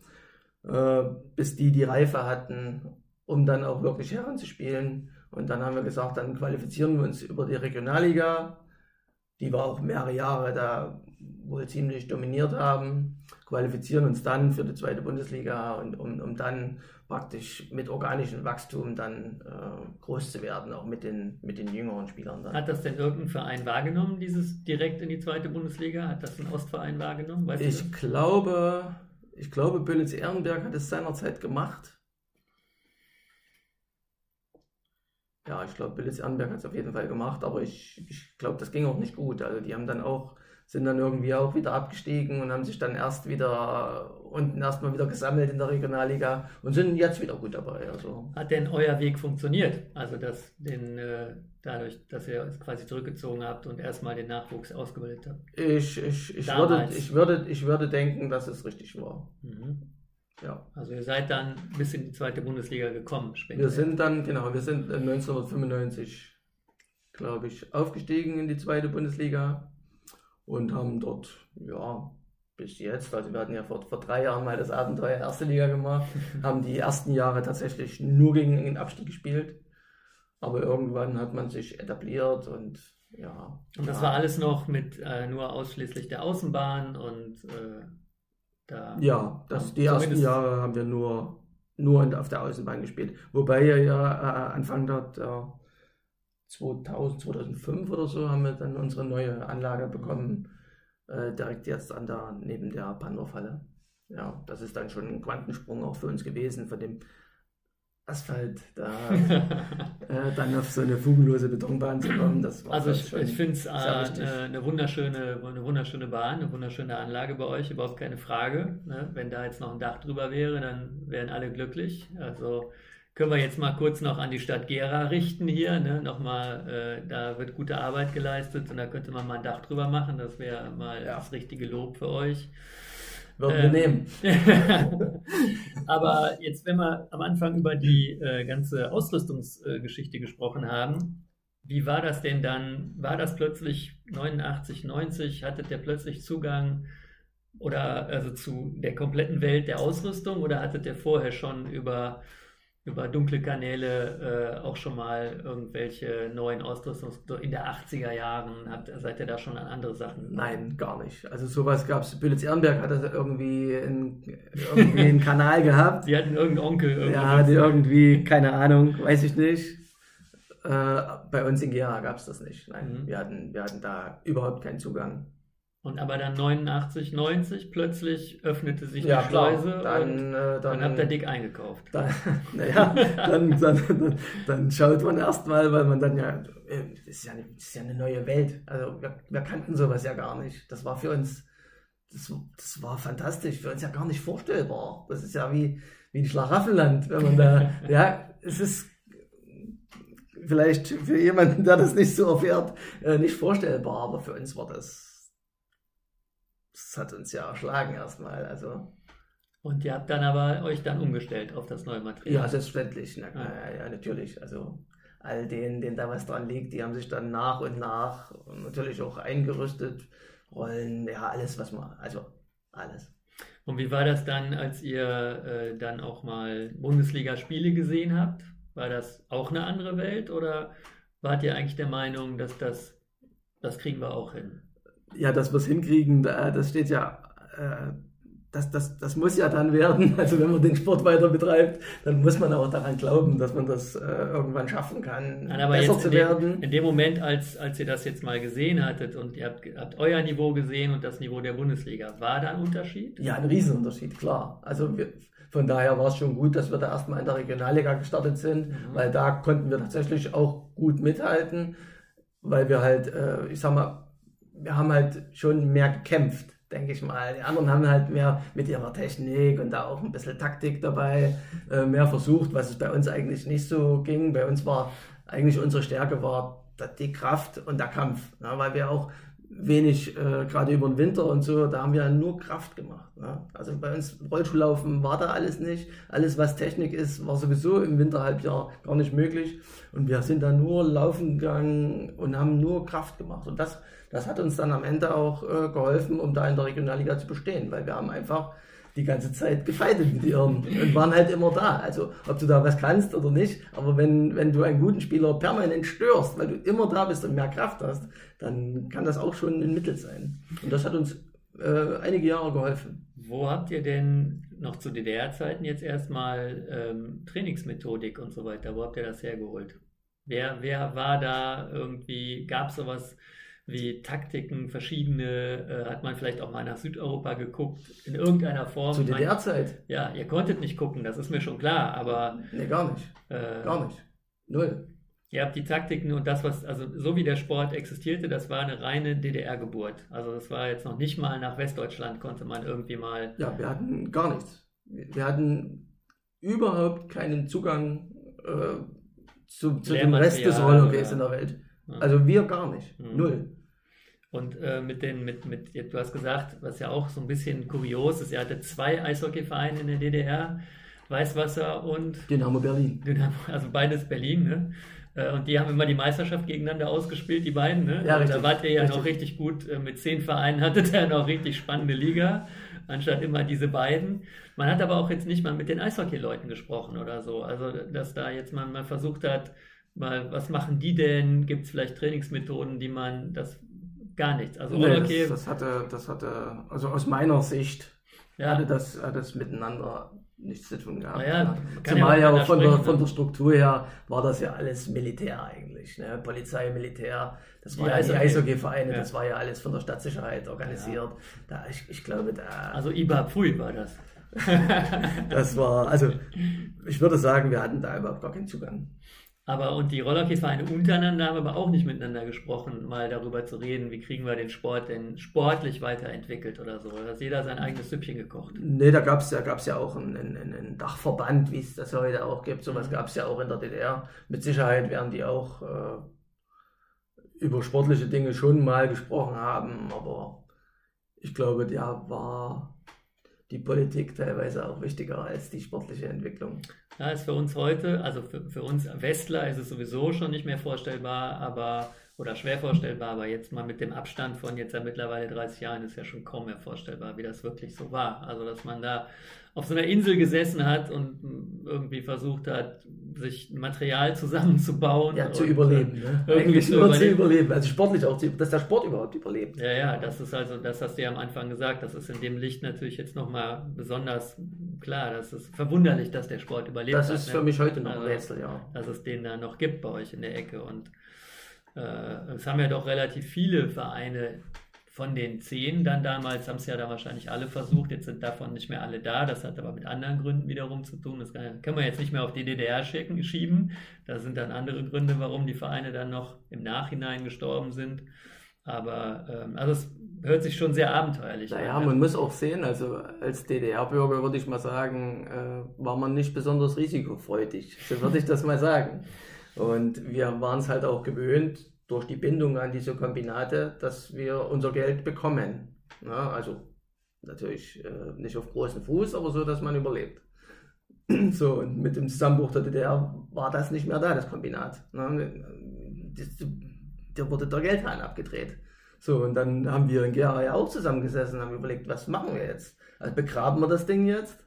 äh, bis die die Reife hatten, um dann auch wirklich heranzuspielen. Und dann haben wir gesagt, dann qualifizieren wir uns über die Regionalliga, die wir auch mehrere Jahre da wohl ziemlich dominiert haben, qualifizieren uns dann für die zweite Bundesliga und um, um dann praktisch mit organischem Wachstum dann äh, groß zu werden, auch mit den, mit den jüngeren Spielern dann. Hat das denn irgendein Verein wahrgenommen, dieses direkt in die zweite Bundesliga? Hat das ein Ostverein wahrgenommen? Weißt Ich glaube, ich glaube, Böllitz Ehrenberg hat es seinerzeit gemacht. Ja, ich glaube, Böllitz Ehrenberg hat es auf jeden Fall gemacht, aber ich, ich glaube, das ging auch nicht gut. Also die haben dann auch, sind dann irgendwie auch wieder abgestiegen und haben sich dann erst wieder unten erstmal wieder gesammelt in der Regionalliga und sind jetzt wieder gut dabei. Also? Hat denn euer Weg funktioniert? Also dass den, äh, dadurch, dass ihr es quasi zurückgezogen habt und erstmal den Nachwuchs ausgebildet habt? ich, ich, ich, würde, ich, würde, ich würde denken, dass es richtig war. Mhm. Ja. Also ihr seid dann bis in die zweite Bundesliga gekommen später. Wir sind dann, genau, wir sind 1995, glaube ich, aufgestiegen in die zweite Bundesliga und haben dort, ja, bis jetzt, also wir hatten ja vor, vor drei Jahren mal das Abenteuer erste Liga gemacht, haben die ersten Jahre tatsächlich nur gegen den Abstieg gespielt, aber irgendwann hat man sich etabliert und ja. Und das ja, war alles noch mit äh, nur ausschließlich der Außenbahn und äh, da. Ja, das, die ersten Jahre haben wir nur, nur in- auf der Außenbahn gespielt. Wobei ja, ja äh, Anfang der, der 2000, 2005 oder so haben wir dann unsere neue Anlage bekommen, äh, direkt jetzt an der, neben der Pandorfalle. Ja, das ist dann schon ein Quantensprung auch für uns gewesen, von dem Asphalt da äh, dann auf so eine fugenlose Betonbahn zu kommen, das war Also ich, ich finde es äh, eine, wunderschöne, eine wunderschöne Bahn, eine wunderschöne Anlage bei euch, überhaupt keine Frage. Ne? Wenn da jetzt noch ein Dach drüber wäre, dann wären alle glücklich. Also können wir jetzt mal kurz noch an die Stadt Gera richten hier. Ne? Nochmal, äh, da wird gute Arbeit geleistet und da könnte man mal ein Dach drüber machen. Das wäre mal ja. das richtige Lob für euch. Würden wir ähm, nehmen. Aber jetzt, wenn wir am Anfang über die äh, ganze Ausrüstungsgeschichte äh, gesprochen haben, wie war das denn dann? War das plötzlich 89, 90? Hattet ihr plötzlich Zugang oder also zu der kompletten Welt der Ausrüstung oder hattet ihr vorher schon über über dunkle Kanäle äh, auch schon mal irgendwelche neuen Ausrüstungs in der 80er Jahren habt, seid ihr da schon an andere Sachen? Nein, gar nicht. Also sowas gab es. Bülitz Ehrenberg hatte irgendwie, in, irgendwie einen Kanal gehabt. Die hatten irgendeinen Onkel. Ja, die irgendwie, keine Ahnung, weiß ich nicht. Äh, bei uns in Gera gab es das nicht. Nein, mhm. wir, hatten, wir hatten da überhaupt keinen Zugang. Und aber dann 89, 90 plötzlich öffnete sich ja, die Schleuse dann, und äh, dann, dann habt ihr dick eingekauft. Dann, naja, dann, dann, dann, schaut man erstmal, weil man dann ja, äh, das ist ja, eine, das ist ja eine neue Welt. Also wir, wir, kannten sowas ja gar nicht. Das war für uns, das, das war fantastisch, für uns ja gar nicht vorstellbar. Das ist ja wie, wie ein Schlaraffenland, wenn man da, ja, es ist vielleicht für jemanden, der das nicht so erfährt, äh, nicht vorstellbar, aber für uns war das das hat uns ja erschlagen erstmal. Also. Und ihr habt dann aber euch dann umgestellt auf das neue Material. Ja, selbstverständlich. Na, ja. ja, natürlich. Also all denen, denen da was dran liegt, die haben sich dann nach und nach natürlich auch eingerüstet, Rollen, ja, alles, was man, also alles. Und wie war das dann, als ihr äh, dann auch mal Bundesliga-Spiele gesehen habt? War das auch eine andere Welt oder wart ihr eigentlich der Meinung, dass das, das kriegen wir auch hin? Ja, dass wir es hinkriegen, das steht ja, äh, das, das, das muss ja dann werden. Also wenn man den Sport weiter betreibt, dann muss man auch daran glauben, dass man das äh, irgendwann schaffen kann, Nein, aber besser zu dem, werden. In dem Moment, als, als ihr das jetzt mal gesehen hattet und ihr habt, habt euer Niveau gesehen und das Niveau der Bundesliga, war da ein Unterschied? Ja, ein Riesenunterschied, klar. Also wir, von daher war es schon gut, dass wir da erstmal in der Regionalliga gestartet sind, mhm. weil da konnten wir tatsächlich auch gut mithalten, weil wir halt, äh, ich sag mal, wir haben halt schon mehr gekämpft, denke ich mal. Die anderen haben halt mehr mit ihrer Technik und da auch ein bisschen Taktik dabei äh, mehr versucht, was es bei uns eigentlich nicht so ging. Bei uns war eigentlich unsere Stärke war die Kraft und der Kampf, ne? weil wir auch wenig, äh, gerade über den Winter und so, da haben wir nur Kraft gemacht. Ne? Also bei uns Rollschuhlaufen war da alles nicht. Alles, was Technik ist, war sowieso im Winterhalbjahr gar nicht möglich. Und wir sind da nur laufen gegangen und haben nur Kraft gemacht. Und das das hat uns dann am Ende auch äh, geholfen, um da in der Regionalliga zu bestehen, weil wir haben einfach die ganze Zeit gefeitet mit ihren und waren halt immer da. Also ob du da was kannst oder nicht, aber wenn, wenn du einen guten Spieler permanent störst, weil du immer da bist und mehr Kraft hast, dann kann das auch schon ein Mittel sein. Und das hat uns äh, einige Jahre geholfen. Wo habt ihr denn noch zu DDR-Zeiten jetzt erstmal ähm, Trainingsmethodik und so weiter, wo habt ihr das hergeholt? Wer, wer war da irgendwie, gab es sowas wie Taktiken, verschiedene, äh, hat man vielleicht auch mal nach Südeuropa geguckt, in irgendeiner Form. Zu DDR-Zeit? Ja, ihr konntet nicht gucken, das ist mir schon klar, aber. Nee, gar nicht. Äh, gar nicht. Null. Ihr habt die Taktiken und das, was, also so wie der Sport existierte, das war eine reine DDR-Geburt. Also das war jetzt noch nicht mal nach Westdeutschland, konnte man irgendwie mal. Ja, wir hatten gar nichts. Wir hatten überhaupt keinen Zugang äh, zu, zu dem Rest des Rollhockeys in der Welt. Also wir gar nicht. Mhm. Null. Und äh, mit den, mit, mit, du hast gesagt, was ja auch so ein bisschen kurios ist, er hatte zwei Eishockeyvereine in der DDR, Weißwasser und Dynamo Berlin. Dynamo, also beides Berlin, ne? Äh, und die haben immer die Meisterschaft gegeneinander ausgespielt, die beiden. Ne? Ja, richtig, da wart ihr ja richtig. noch richtig gut. Äh, mit zehn Vereinen hattet ihr noch richtig spannende Liga, anstatt immer diese beiden. Man hat aber auch jetzt nicht mal mit den Eishockey-Leuten gesprochen oder so. Also, dass da jetzt man mal versucht hat, mal, was machen die denn? Gibt es vielleicht Trainingsmethoden, die man das gar nichts? Also nee, okay. das, das, hatte, das hatte, also aus meiner Sicht ja. hatte das, hat das miteinander nichts zu tun gehabt. Ja, Zumal ja, von, der, von der Struktur her war das ja alles Militär eigentlich. Ne? Polizei, Militär, das war ja, ja die Eishockey-Vereine, ja. das war ja alles von der Stadtsicherheit organisiert. Da, ich, ich glaube, da. Also IBA Pfui war das. das war, also ich würde sagen, wir hatten da überhaupt gar keinen Zugang. Aber und die Rollerhockey-Vereine untereinander haben aber auch nicht miteinander gesprochen, mal darüber zu reden, wie kriegen wir den Sport denn sportlich weiterentwickelt oder so. Da hat jeder sein eigenes Süppchen gekocht. Nee, da gab es ja, gab's ja auch einen, einen, einen Dachverband, wie es das heute auch gibt. Sowas mhm. gab es ja auch in der DDR. Mit Sicherheit werden die auch äh, über sportliche Dinge schon mal gesprochen haben, aber ich glaube, der war die Politik teilweise auch wichtiger als die sportliche Entwicklung. Ja, ist für uns heute, also für, für uns Westler ist es sowieso schon nicht mehr vorstellbar, aber oder schwer vorstellbar, aber jetzt mal mit dem Abstand von jetzt ja mittlerweile 30 Jahren ist ja schon kaum mehr vorstellbar, wie das wirklich so war. Also, dass man da auf so einer Insel gesessen hat und irgendwie versucht hat, sich Material zusammenzubauen. Ja, zu überleben. Ne? Eigentlich nur zu überleben. Also sportlich auch, dass der Sport überhaupt überlebt. Ja, ja, das ist also, das hast du ja am Anfang gesagt, das ist in dem Licht natürlich jetzt nochmal besonders klar. Das ist verwunderlich, dass der Sport überlebt. Das ist hat, für ne? mich heute noch ein also, Rätsel, ja. Dass es den da noch gibt bei euch in der Ecke und äh, es haben ja doch relativ viele Vereine von den zehn dann damals, haben es ja da wahrscheinlich alle versucht, jetzt sind davon nicht mehr alle da, das hat aber mit anderen Gründen wiederum zu tun, das kann, können wir jetzt nicht mehr auf die DDR schicken, schieben, da sind dann andere Gründe, warum die Vereine dann noch im Nachhinein gestorben sind, aber ähm, also es hört sich schon sehr abenteuerlich naja, an. Naja, man muss auch sehen, also als DDR-Bürger würde ich mal sagen, äh, war man nicht besonders risikofreudig, so würde ich das mal sagen. Und wir waren es halt auch gewöhnt, durch die Bindung an diese Kombinate, dass wir unser Geld bekommen. Ja, also natürlich äh, nicht auf großen Fuß, aber so, dass man überlebt. So, und mit dem Zusammenbruch der DDR war das nicht mehr da, das Kombinat. Ne? Da wurde der Geldhahn abgedreht. So, und dann haben wir in Gera ja auch zusammengesessen und haben überlegt, was machen wir jetzt? Also begraben wir das Ding jetzt?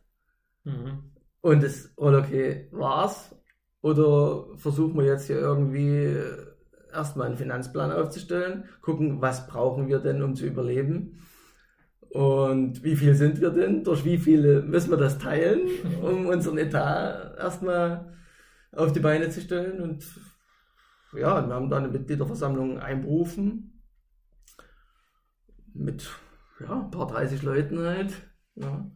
Mhm. Und das, okay, war's? Oder versuchen wir jetzt hier irgendwie erstmal einen Finanzplan aufzustellen, gucken, was brauchen wir denn, um zu überleben und wie viel sind wir denn, durch wie viele müssen wir das teilen, um unseren Etat erstmal auf die Beine zu stellen und ja, wir haben da eine Mitgliederversammlung einberufen mit ja, ein paar 30 Leuten halt ja,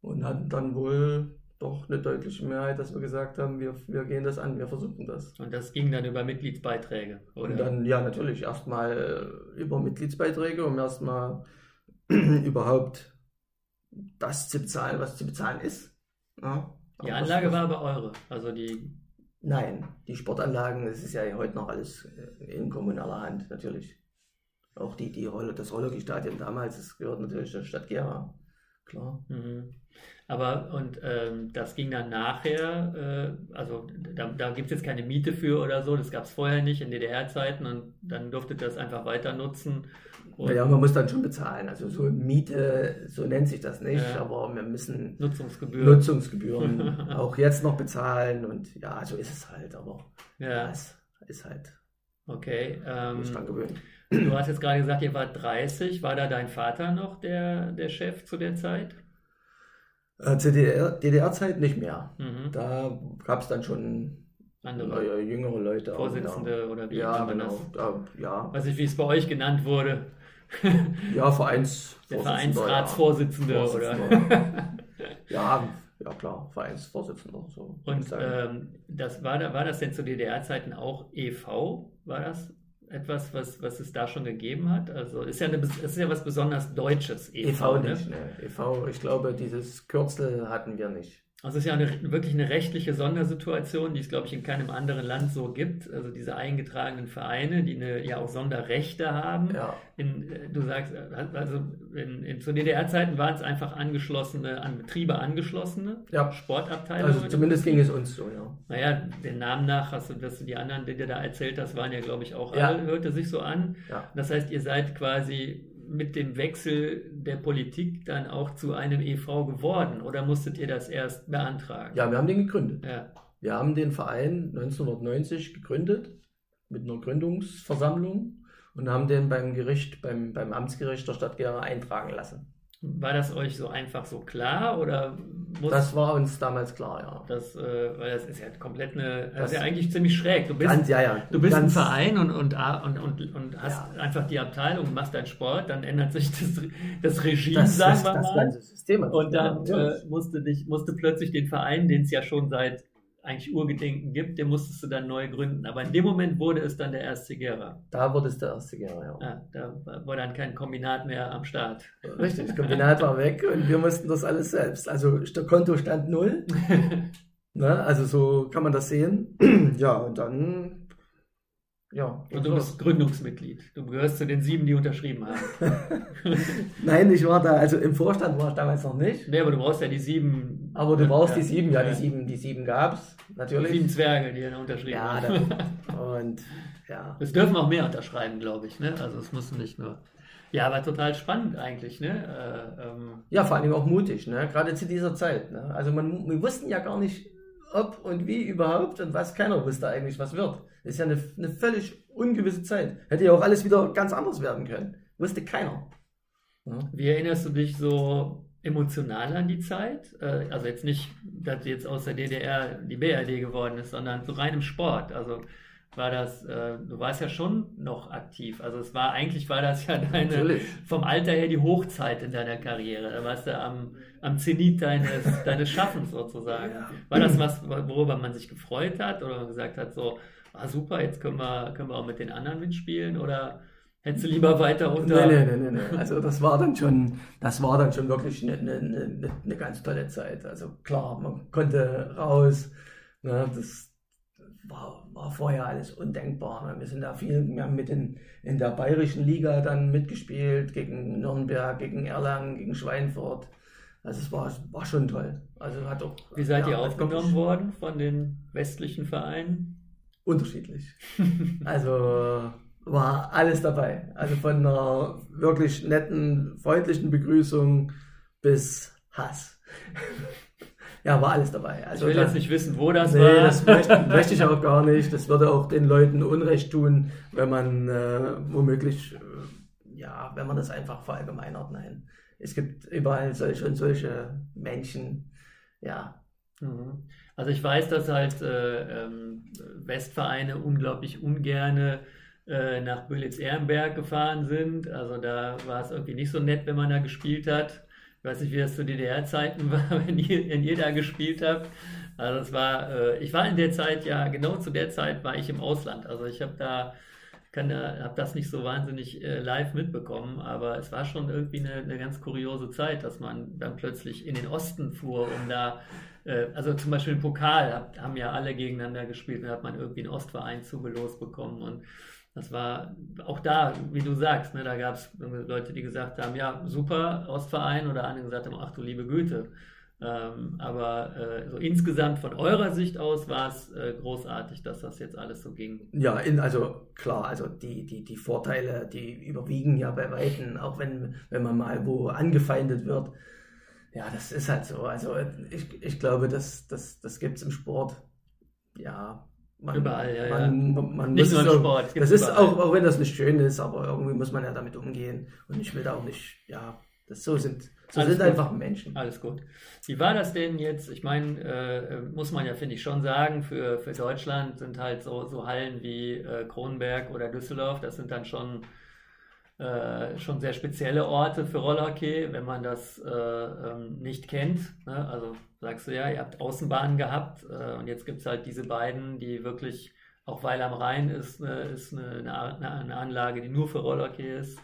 und hatten dann wohl doch eine deutliche Mehrheit, dass wir gesagt haben, wir, wir gehen das an, wir versuchen das. Und das ging dann über Mitgliedsbeiträge, oder? Und dann, ja, natürlich, erstmal äh, über Mitgliedsbeiträge, um erstmal überhaupt das zu bezahlen, was zu bezahlen ist. Ja, die Anlage war aber eure, also die. Nein, die Sportanlagen, das ist ja heute noch alles äh, in kommunaler Hand, natürlich. Auch die, die Rolle, das Rollerstadion damals, das gehört natürlich der Stadt Gera, klar. Mhm. Aber und ähm, das ging dann nachher, äh, also da, da gibt es jetzt keine Miete für oder so, das gab es vorher nicht in DDR-Zeiten und dann durfte das einfach weiter nutzen. naja, man muss dann schon bezahlen. Also so Miete, so nennt sich das nicht, ja. aber wir müssen Nutzungsgebühren, Nutzungsgebühren auch jetzt noch bezahlen und ja, so ist es halt, aber ja. das ist halt. Okay. Ähm, Du hast jetzt gerade gesagt, ihr wart 30. War da dein Vater noch der, der Chef zu der Zeit? Äh, DDR, DDR-Zeit nicht mehr. Mhm. Da gab es dann schon andere neue, jüngere Leute. Vorsitzende auch, oder wie ja, genau. Da, ja. Weiß nicht, wie es bei euch genannt wurde. ja, Vereins Der Vereinsratsvorsitzende ja. oder. ja, ja klar, Vereinsvorsitzender. So Und ähm, das war, war das denn zu DDR-Zeiten auch e.V.? War das? Etwas, was, was es da schon gegeben hat? Also ist ja, eine, ist ja was besonders Deutsches, EV. EV ne? nicht, ne? EV, ich glaube, dieses Kürzel hatten wir nicht. Also es ist ja eine, wirklich eine rechtliche Sondersituation, die es, glaube ich, in keinem anderen Land so gibt. Also diese eingetragenen Vereine, die eine, ja auch Sonderrechte haben. Ja. In, äh, du sagst, also in, in, zu DDR-Zeiten waren es einfach angeschlossene, an Betriebe angeschlossene ja. Sportabteilungen. Also zumindest ging es uns so, ja. Naja, den Namen nach hast du, dass du die anderen, die dir da erzählt hast, waren ja, glaube ich, auch ja. alle, hörte sich so an. Ja. Das heißt, ihr seid quasi mit dem Wechsel der Politik dann auch zu einem EV geworden oder musstet ihr das erst beantragen? Ja, wir haben den gegründet. Ja. Wir haben den Verein 1990 gegründet mit einer Gründungsversammlung und haben den beim Gericht, beim, beim Amtsgericht der Stadt Gera eintragen lassen. War das euch so einfach so klar oder muss das war uns damals klar, ja. Das, äh, weil das ist ja komplett eine, das, das ist ja eigentlich ziemlich schräg. Du bist, ganz, ja, ja, du bist ganz, ein Verein und, und, und, und, und hast ja. einfach die Abteilung, machst deinen Sport, dann ändert sich das, das Regime, das, sagen wir mal. Das System. Und dann äh, musste dich, musste plötzlich den Verein, den es ja schon seit eigentlich Urgedenken gibt, den musstest du dann neu gründen. Aber in dem Moment wurde es dann der erste Gera. Da wurde es der erste Gera, ja. ja. Da war dann kein Kombinat mehr am Start. Richtig, das Kombinat war weg und wir mussten das alles selbst. Also der Konto stand null. ne? Also so kann man das sehen. ja, und dann ja, und du bist Gründungsmitglied. Du gehörst zu den sieben, die unterschrieben haben. Nein, ich war da, also im Vorstand war ich damals noch nicht. Nee, aber du brauchst ja die sieben. Aber du brauchst ja, die sieben, ja, ja, die sieben, die sieben gab es, natürlich. Sieben Zwerge, die dann unterschrieben ja, haben. und ja. Es dürfen auch mehr unterschreiben, glaube ich, ne? Also es muss nicht nur. Ja, aber total spannend eigentlich, ne? Äh, ähm. Ja, vor allem auch mutig, ne? Gerade zu dieser Zeit. Ne? Also man, wir wussten ja gar nicht, ob und wie überhaupt und was. Keiner wusste eigentlich, was wird. Das ist ja eine, eine völlig ungewisse Zeit. Hätte ja auch alles wieder ganz anders werden können. Wusste keiner. Ja. Wie erinnerst du dich so emotional an die Zeit? Äh, also jetzt nicht, dass jetzt aus der DDR die BRD geworden ist, sondern so rein im Sport. Also war das, äh, du warst ja schon noch aktiv. Also es war, eigentlich war das ja deine, Natürlich. vom Alter her die Hochzeit in deiner Karriere. Da warst du am, am Zenit deines, deines Schaffens sozusagen. Ja. War das was, worüber man sich gefreut hat oder man gesagt hat, so, ah super, jetzt können wir, können wir auch mit den anderen mitspielen oder hättest du lieber weiter unter? Nee, nee, nee, nee. Also das war dann schon, das war dann schon wirklich eine, eine, eine, ganz tolle Zeit. Also klar, man konnte raus, ne, das war, war vorher alles undenkbar. Ne. Wir sind da viel, wir haben mit in, in der bayerischen Liga dann mitgespielt, gegen Nürnberg, gegen Erlangen, gegen Schweinfurt. Also es war, war schon toll. Also hat auch, Wie seid ja, ihr aufgenommen worden von den westlichen Vereinen? unterschiedlich. also war alles dabei. Also von einer wirklich netten, freundlichen Begrüßung bis Hass. ja, war alles dabei. Also ich will dann, jetzt nicht wissen, wo das nee, war. das möchte, möchte, ich auch gar nicht. Das würde auch den Leuten Unrecht tun, wenn man äh, womöglich, äh, ja, wenn man das einfach verallgemeinert. Nein, es gibt überall solche und solche Menschen. Ja. Mhm. Also ich weiß, dass halt äh, ähm, Westvereine unglaublich ungerne äh, nach Bülitz-Ehrenberg gefahren sind. Also da war es irgendwie nicht so nett, wenn man da gespielt hat. Ich weiß nicht, wie das zu DDR-Zeiten war, wenn ihr, wenn ihr da gespielt habt. Also es war, äh, ich war in der Zeit ja, genau zu der Zeit war ich im Ausland. Also ich habe da habe das nicht so wahnsinnig äh, live mitbekommen, aber es war schon irgendwie eine, eine, ganz kuriose Zeit, dass man dann plötzlich in den Osten fuhr, um da äh, also zum Beispiel im Pokal haben ja alle gegeneinander gespielt, da hat man irgendwie einen Ostverein zugelost bekommen und das war auch da, wie du sagst, ne, da gab es Leute, die gesagt haben, ja, super, Ostverein oder andere gesagt haben, ach du liebe Güte. Ähm, aber äh, so insgesamt von eurer Sicht aus war es äh, großartig, dass das jetzt alles so ging. Ja, in, also klar, also die, die, die Vorteile, die überwiegen ja bei Weitem, auch wenn, wenn man mal wo angefeindet wird. Ja, das ist halt so. Also ich, ich glaube, das, das, das gibt es im Sport. Ja. Man, überall, ja. Man, ja. man nicht nur im auch, Sport. Das ist auch, auch wenn das nicht schön ist, aber irgendwie muss man ja damit umgehen. Und ich will da auch nicht, ja, das so sind. So Alles sind gut. einfach Menschen. Alles gut. Wie war das denn jetzt? Ich meine, äh, muss man ja, finde ich, schon sagen, für, für Deutschland sind halt so, so Hallen wie äh, Kronberg oder Düsseldorf, das sind dann schon äh, schon sehr spezielle Orte für Rollhockey, wenn man das äh, ähm, nicht kennt. Ne? Also sagst du ja, ihr habt Außenbahnen gehabt äh, und jetzt gibt es halt diese beiden, die wirklich, auch Weil am Rhein ist, eine, ist eine, eine, eine Anlage, die nur für Rollhockey ist.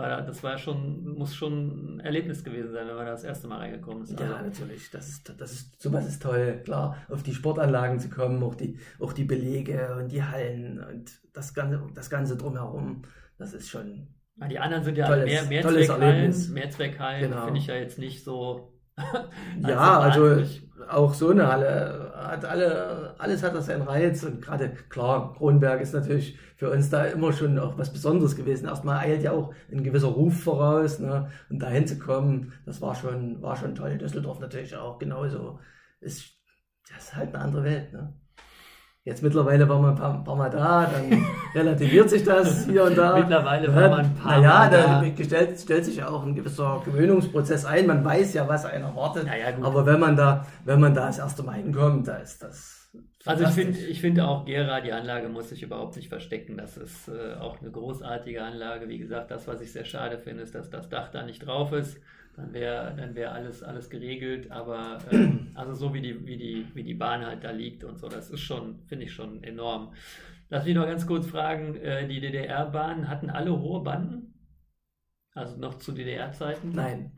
War, das war schon, muss schon ein Erlebnis gewesen sein, wenn man da das erste Mal reingekommen ist. Also, ja, natürlich. Das ist, das ist, sowas ist toll, klar, auf die Sportanlagen zu kommen, auch die, auch die Belege und die Hallen und das Ganze, das Ganze drumherum. Das ist schon, die anderen sind ja tolles, mehr, Mehrzweckhallen. Mehrzweckhallen genau. finde ich ja jetzt nicht so. ja, also auch so eine Halle hat alle, alles hat das seinen Reiz und gerade klar, Kronberg ist natürlich für uns da immer schon auch was Besonderes gewesen. Erstmal eilt ja auch ein gewisser Ruf voraus, ne? Und dahin zu kommen, das war schon, war schon toll. Düsseldorf natürlich auch genauso. Ist, das ist halt eine andere Welt, ne? Jetzt mittlerweile war man ein paar, paar Mal da, dann relativiert sich das hier und da. Mittlerweile war man ein paar Mal da da. stellt, stellt sich ja auch ein gewisser Gewöhnungsprozess ein. Man weiß ja, was einen erwartet. Gut. Aber wenn man da, wenn man da das erste Mal hinkommt, da ist das. Also ich finde ich finde auch Gera, die Anlage muss sich überhaupt nicht verstecken. Das ist äh, auch eine großartige Anlage. Wie gesagt, das, was ich sehr schade finde, ist, dass das Dach da nicht drauf ist. Dann wäre dann wär alles, alles geregelt. Aber ähm, also so wie die, wie, die, wie die Bahn halt da liegt und so, das ist schon, finde ich schon enorm. Lass mich noch ganz kurz fragen, äh, die DDR-Bahnen hatten alle hohe Banden? Also noch zu DDR-Zeiten? Nein,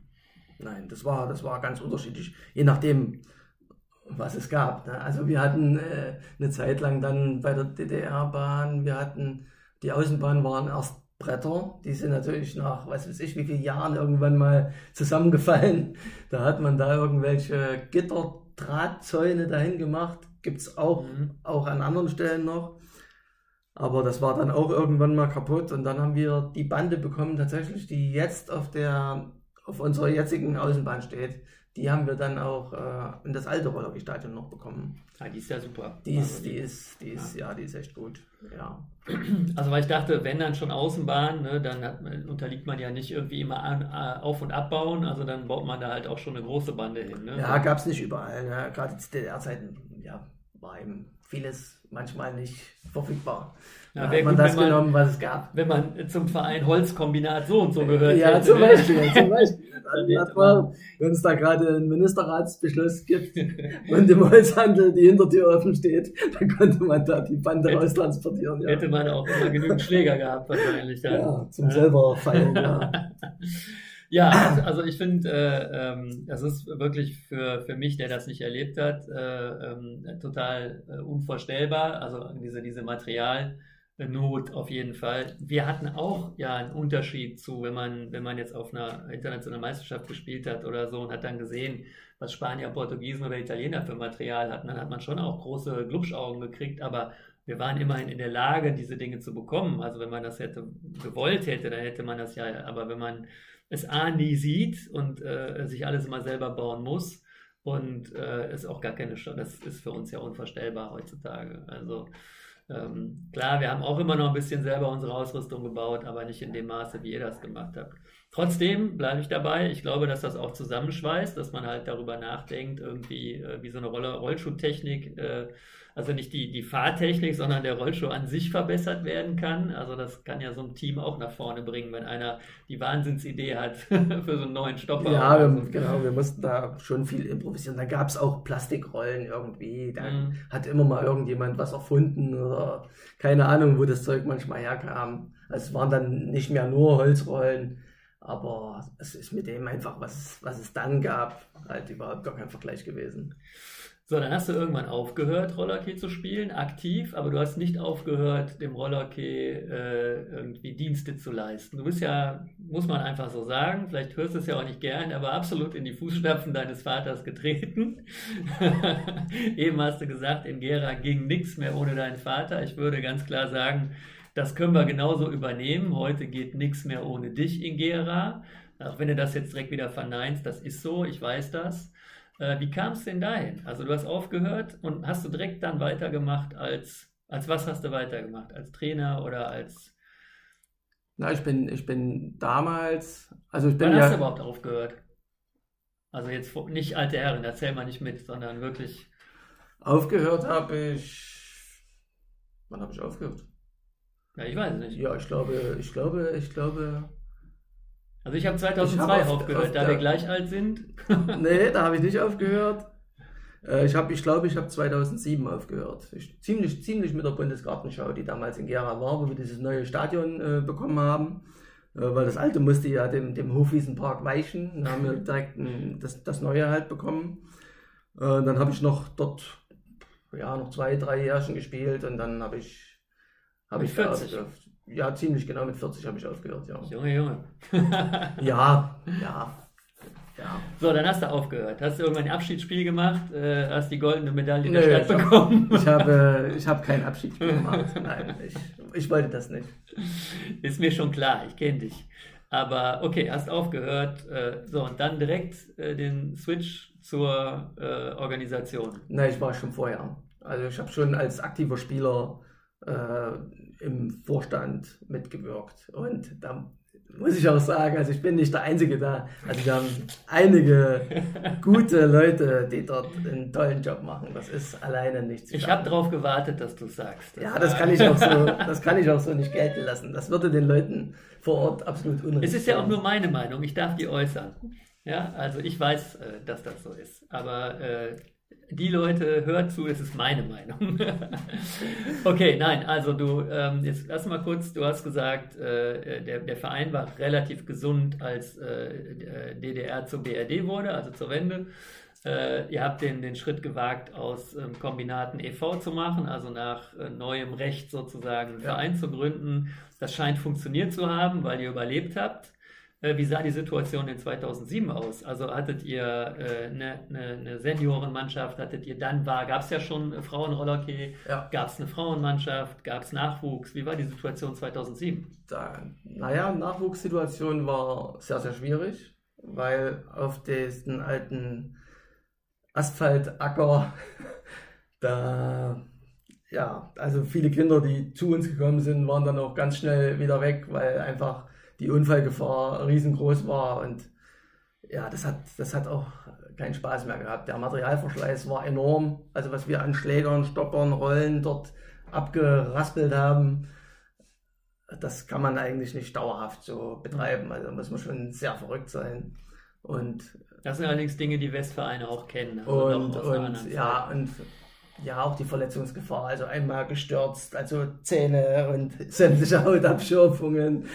nein, das war, das war ganz unterschiedlich, je nachdem, was es gab. Ne? Also wir hatten äh, eine Zeit lang dann bei der DDR-Bahn, wir hatten, die Außenbahnen waren erst Bretter, die sind natürlich nach, was weiß ich, wie vielen Jahren irgendwann mal zusammengefallen. Da hat man da irgendwelche Gitterdrahtzäune dahin gemacht, gibt es auch, Mhm. auch an anderen Stellen noch. Aber das war dann auch irgendwann mal kaputt und dann haben wir die Bande bekommen, tatsächlich, die jetzt auf der, auf unserer jetzigen Außenbahn steht. Die haben wir dann auch äh, in das alte Rollerstadion noch bekommen. Ja, die ist ja super. Die Also ist, die ist, die ist, ja, die ist echt gut. Ja. Also weil ich dachte, wenn dann schon Außenbahn, ne, dann hat, unterliegt man ja nicht irgendwie immer an, äh, auf- und abbauen, also dann baut man da halt auch schon eine große Bande hin. Ne? Ja, gab es nicht überall. Ne? Gerade zu DDR-Zeiten, ja, war eben vieles manchmal nicht verfügbar. Ja, Da hat man gut, das man- genommen, was es gab. Wenn man zum Verein Holzkombinat so und so gehört Ja, hätte. zum ne? Beispiel, zum Beispiel. Dann wenn es da gerade einen Ministerratsbeschluss gibt und im Holzhandel die Hintertür offen steht, dann konnte man da die Bande Hätte- raustransportieren. Ja, Hätte man auch immer genügend Schläger gehabt wahrscheinlich. Ja, ja zum selber fallen. Ja. Ja, also, also ich finde, äh, ähm, das ist wirklich für, für mich, der das nicht erlebt hat, äh, ähm, total äh, unvorstellbar. Also diese, diese Materialnot auf jeden Fall. Wir hatten auch ja einen Unterschied zu, wenn man, wenn man jetzt auf einer internationalen Meisterschaft gespielt hat oder so und hat dann gesehen, was Spanier, Portugiesen oder Italiener für Material hatten, dann hat man schon auch große Glubschaugen gekriegt, aber wir waren immerhin in der Lage, diese Dinge zu bekommen. Also wenn man das hätte gewollt hätte, dann hätte man das ja, aber wenn man es A nie sieht und äh, sich alles immer selber bauen muss und äh, ist auch gar keine Chance, das ist für uns ja unvorstellbar heutzutage. Also ähm, klar, wir haben auch immer noch ein bisschen selber unsere Ausrüstung gebaut, aber nicht in dem Maße, wie ihr das gemacht habt. Trotzdem bleibe ich dabei. Ich glaube, dass das auch zusammenschweißt, dass man halt darüber nachdenkt, irgendwie äh, wie so eine Rolle, Rollschuhtechnik, äh, also nicht die, die Fahrtechnik, sondern der Rollschuh an sich verbessert werden kann. Also das kann ja so ein Team auch nach vorne bringen, wenn einer die Wahnsinnsidee hat für so einen neuen Stopper. Ja, wir, so. genau, wir mussten da schon viel improvisieren. Da gab es auch Plastikrollen irgendwie. Da Mhm. hat immer mal irgendjemand was erfunden oder keine Ahnung, wo das Zeug manchmal herkam. Also es waren dann nicht mehr nur Holzrollen, aber es ist mit dem einfach, was, was es dann gab, halt überhaupt gar kein Vergleich gewesen. So, dann hast du irgendwann aufgehört, Rollerkey zu spielen, aktiv, aber du hast nicht aufgehört, dem Rollerkey äh, irgendwie Dienste zu leisten. Du bist ja, muss man einfach so sagen, vielleicht hörst du es ja auch nicht gern, aber absolut in die Fußstapfen deines Vaters getreten. Eben hast du gesagt, in Gera ging nichts mehr ohne deinen Vater. Ich würde ganz klar sagen, das können wir genauso übernehmen. Heute geht nichts mehr ohne dich in Gera. Auch wenn du das jetzt direkt wieder verneinst, das ist so, ich weiß das. Äh, wie kam es denn dahin? Also du hast aufgehört und hast du direkt dann weitergemacht als, als was hast du weitergemacht? Als Trainer oder als, Na, ich bin, ich bin damals, also ich bin wann hast du ja, überhaupt aufgehört? Also jetzt nicht alte Herren, erzähl mal nicht mit, sondern wirklich, aufgehört habe ich, wann habe ich aufgehört? ja, ich weiß es nicht. Ja, ich glaube, ich glaube, ich glaube, Also ich habe 2002 Ich hab auf- aufgehört, auf da wir gleich alt sind. Nee, da habe ich nicht aufgehört. Äh, Ich, hab, ich glaube, ich habe 2007 aufgehört. Ich, ziemlich, ziemlich mit der Bundesgartenschau, die damals in Gera war, wo wir dieses neue Stadion äh, bekommen haben. Äh, weil das alte musste ja dem, dem Hofwiesenpark weichen. Dann haben wir direkt ein, das, das neue halt bekommen. Äh, dann habe ich noch dort ja, noch zwei, drei Jährchen gespielt und dann habe ich, hab Mit ich da 40? aufgehört. Ja, ziemlich genau mit 40 habe ich aufgehört, ja. Junge, Junge. Ja, ja, ja. So, dann hast du aufgehört. Hast du irgendwann ein Abschiedsspiel gemacht, äh, hast die goldene Medaille Nö, der ich Stadt hab- bekommen. Ich habe, ich habe kein Abschiedsspiel gemacht. Nein, ich, ich wollte das nicht. Ist mir schon klar, ich kenne dich. Aber okay, hast aufgehört. Äh, so, und dann direkt äh, den Switch zur äh, Organisation. Nein, ich war schon vorher. Also ich habe schon als aktiver Spieler äh, im Vorstand mitgewirkt. Und da muss ich auch sagen, also ich bin nicht der Einzige da. Also wir haben einige gute Leute, die dort einen tollen Job machen. Das ist alleine nichts. Ich habe darauf gewartet, dass du sagst. Das ja, das kann ich auch so, das kann ich auch so nicht gelten lassen. Das würde den Leuten vor Ort absolut unrecht. Es ist ja auch nur meine Meinung. Ich darf die äußern. Ja, also ich weiß, äh, dass das so ist. Aber äh, die Leute, hört zu, es ist meine Meinung. okay, nein, also du, ähm, jetzt lass mal kurz, du hast gesagt, äh, der, der Verein war relativ gesund, als äh, DDR zur BRD wurde, also zur Wende. Äh, ihr habt den, den Schritt gewagt, aus ähm, Kombinaten e.V. zu machen, also nach äh, neuem Recht sozusagen einen ja. Verein zu gründen. Das scheint funktioniert zu haben, weil ihr überlebt habt. Äh, wie sah die Situation in 2007 aus? Also hattet ihr äh, eine, eine, eine, Seniorenmannschaft, hattet ihr dann war, gab es ja schon Frauenrollhockey, ja. gab es eine Frauenmannschaft, gab es Nachwuchs? Wie war die Situation 2007? Da, naja, Nachwuchssituation war sehr, sehr schwierig, weil auf diesen alten Asphaltacker da ja, also viele Kinder, die zu uns gekommen sind, waren dann auch ganz schnell wieder weg, weil einfach die Unfallgefahr riesengroß war und ja, das hat, das hat auch keinen Spaß mehr gehabt. Der Materialverschleiß war enorm. Also was wir an Schlägern, Stoppern, Rollen dort abgeraspelt haben, das kann man eigentlich nicht dauerhaft so betreiben. Also muss man schon sehr verrückt sein. Und das sind allerdings Dinge, die Westvereine auch kennen. Also und, und ja, und ja, auch die Verletzungsgefahr. Also einmal gestürzt, also Zähne und sämtliche Hautabschürfungen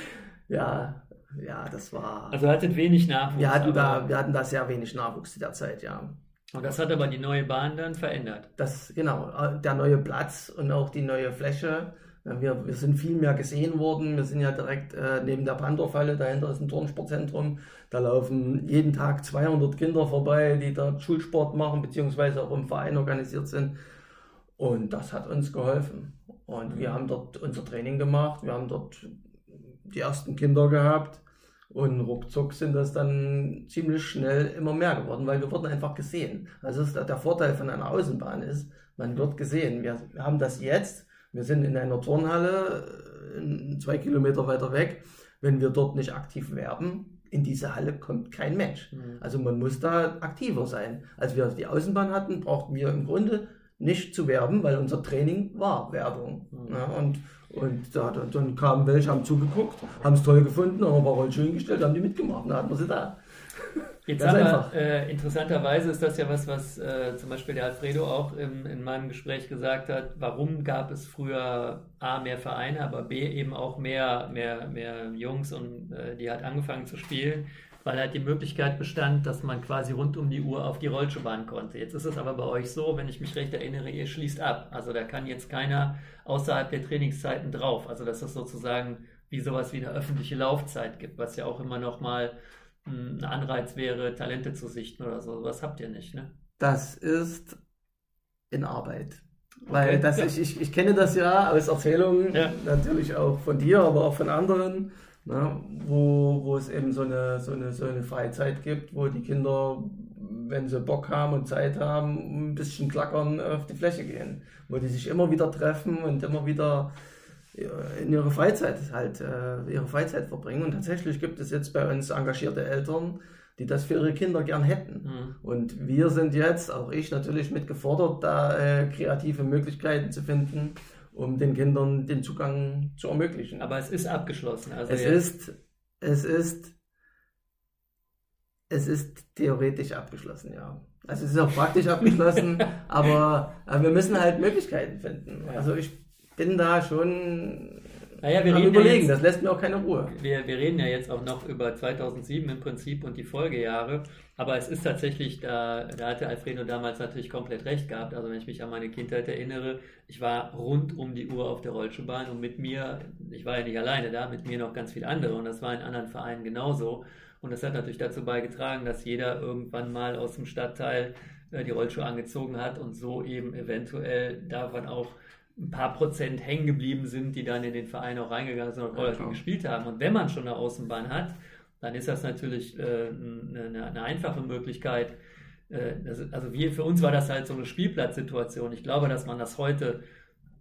ja, ja, das war. Also hattet wenig Nachwuchs. Wir hatten, da, wir hatten da sehr wenig Nachwuchs zu der Zeit, ja. Und das hat aber die neue Bahn dann verändert. Das, genau, der neue Platz und auch die neue Fläche. Wir, wir sind viel mehr gesehen worden. Wir sind ja direkt äh, neben der Pandorfalle, dahinter ist ein Turnsportzentrum. Da laufen jeden Tag 200 Kinder vorbei, die dort Schulsport machen, beziehungsweise auch im Verein organisiert sind. Und das hat uns geholfen. Und wir haben dort unser Training gemacht. Wir haben dort die ersten Kinder gehabt und ruckzuck sind das dann ziemlich schnell immer mehr geworden, weil wir wurden einfach gesehen. Also ist der Vorteil von einer Außenbahn ist, man wird gesehen. Wir haben das jetzt. Wir sind in einer Turnhalle äh, zwei Kilometer weiter weg. Wenn wir dort nicht aktiv werben, in diese Halle kommt kein Mensch. Mhm. Also man muss da aktiver sein. Als wir die Außenbahn hatten, brauchten wir im Grunde nicht zu werben, weil unser Training war Werbung. Mhm. Ja, und und da, dann kamen welche, haben zugeguckt, haben es toll gefunden, haben ein paar Rollen schön gestellt, haben die mitgemacht, dann hatten wir sie da. Jetzt Ganz aber, äh, interessanterweise ist das ja was, was äh, zum Beispiel der Alfredo auch im, in meinem Gespräch gesagt hat. Warum gab es früher A, mehr Vereine, aber B, eben auch mehr, mehr, mehr Jungs, und äh, die hat angefangen zu spielen? Weil halt die Möglichkeit bestand, dass man quasi rund um die Uhr auf die Rollschuhbahn konnte. Jetzt ist es aber bei euch so, wenn ich mich recht erinnere, ihr schließt ab. Also da kann jetzt keiner außerhalb der Trainingszeiten drauf. Also dass es sozusagen wie sowas wie eine öffentliche Laufzeit gibt, was ja auch immer noch mal hm, ein Anreiz wäre, Talente zu sichten oder so. Was habt ihr nicht, ne? Das ist in Arbeit. Weil okay, das, ja. ich, ich, ich kenne das ja aus Erzählungen, ja. natürlich auch von dir, aber auch von anderen ne, wo, wo es eben so eine, so, eine, so eine Freizeit gibt, wo die Kinder, wenn sie Bock haben und Zeit haben, ein bisschen klackern auf die Fläche gehen, wo die sich immer wieder treffen und immer wieder in ihre Freizeit halt äh, ihre Freizeit verbringen. Und tatsächlich gibt es jetzt bei uns engagierte Eltern, die das für ihre Kinder gern hätten. Mhm. Und wir sind jetzt, auch ich natürlich mit gefordert, da äh, kreative Möglichkeiten zu finden, um den Kindern den Zugang zu ermöglichen. Aber es ist abgeschlossen. Also es ist, es ist, es ist theoretisch abgeschlossen, ja. Also es ist auch praktisch abgeschlossen, aber, aber, wir müssen halt Möglichkeiten finden. Also ich bin da schon naja, wir reden überlegen, ja jetzt, das lässt mir auch keine Ruhe. Wir, wir reden ja jetzt auch noch über 2007 im Prinzip und die Folgejahre, aber es ist tatsächlich, da, da hatte Alfredo damals natürlich komplett recht gehabt. Also wenn ich mich an meine Kindheit erinnere, ich war rund um die Uhr auf der Rollschuhbahn und mit mir, ich war ja nicht alleine da, mit mir noch ganz viele andere und das war in anderen Vereinen genauso. Und das hat natürlich dazu beigetragen, dass jeder irgendwann mal aus dem Stadtteil äh, die Rollschuhe angezogen hat und so eben eventuell davon auch ein paar Prozent hängen geblieben sind, die dann in den Verein auch reingegangen sind und Rollstuhl ja, gespielt haben. Und wenn man schon eine Außenbahn hat, dann ist das natürlich äh, eine, eine, einfache Möglichkeit, äh, das, also wir, für uns war das halt so eine Spielplatzsituation. Ich glaube, dass man das heute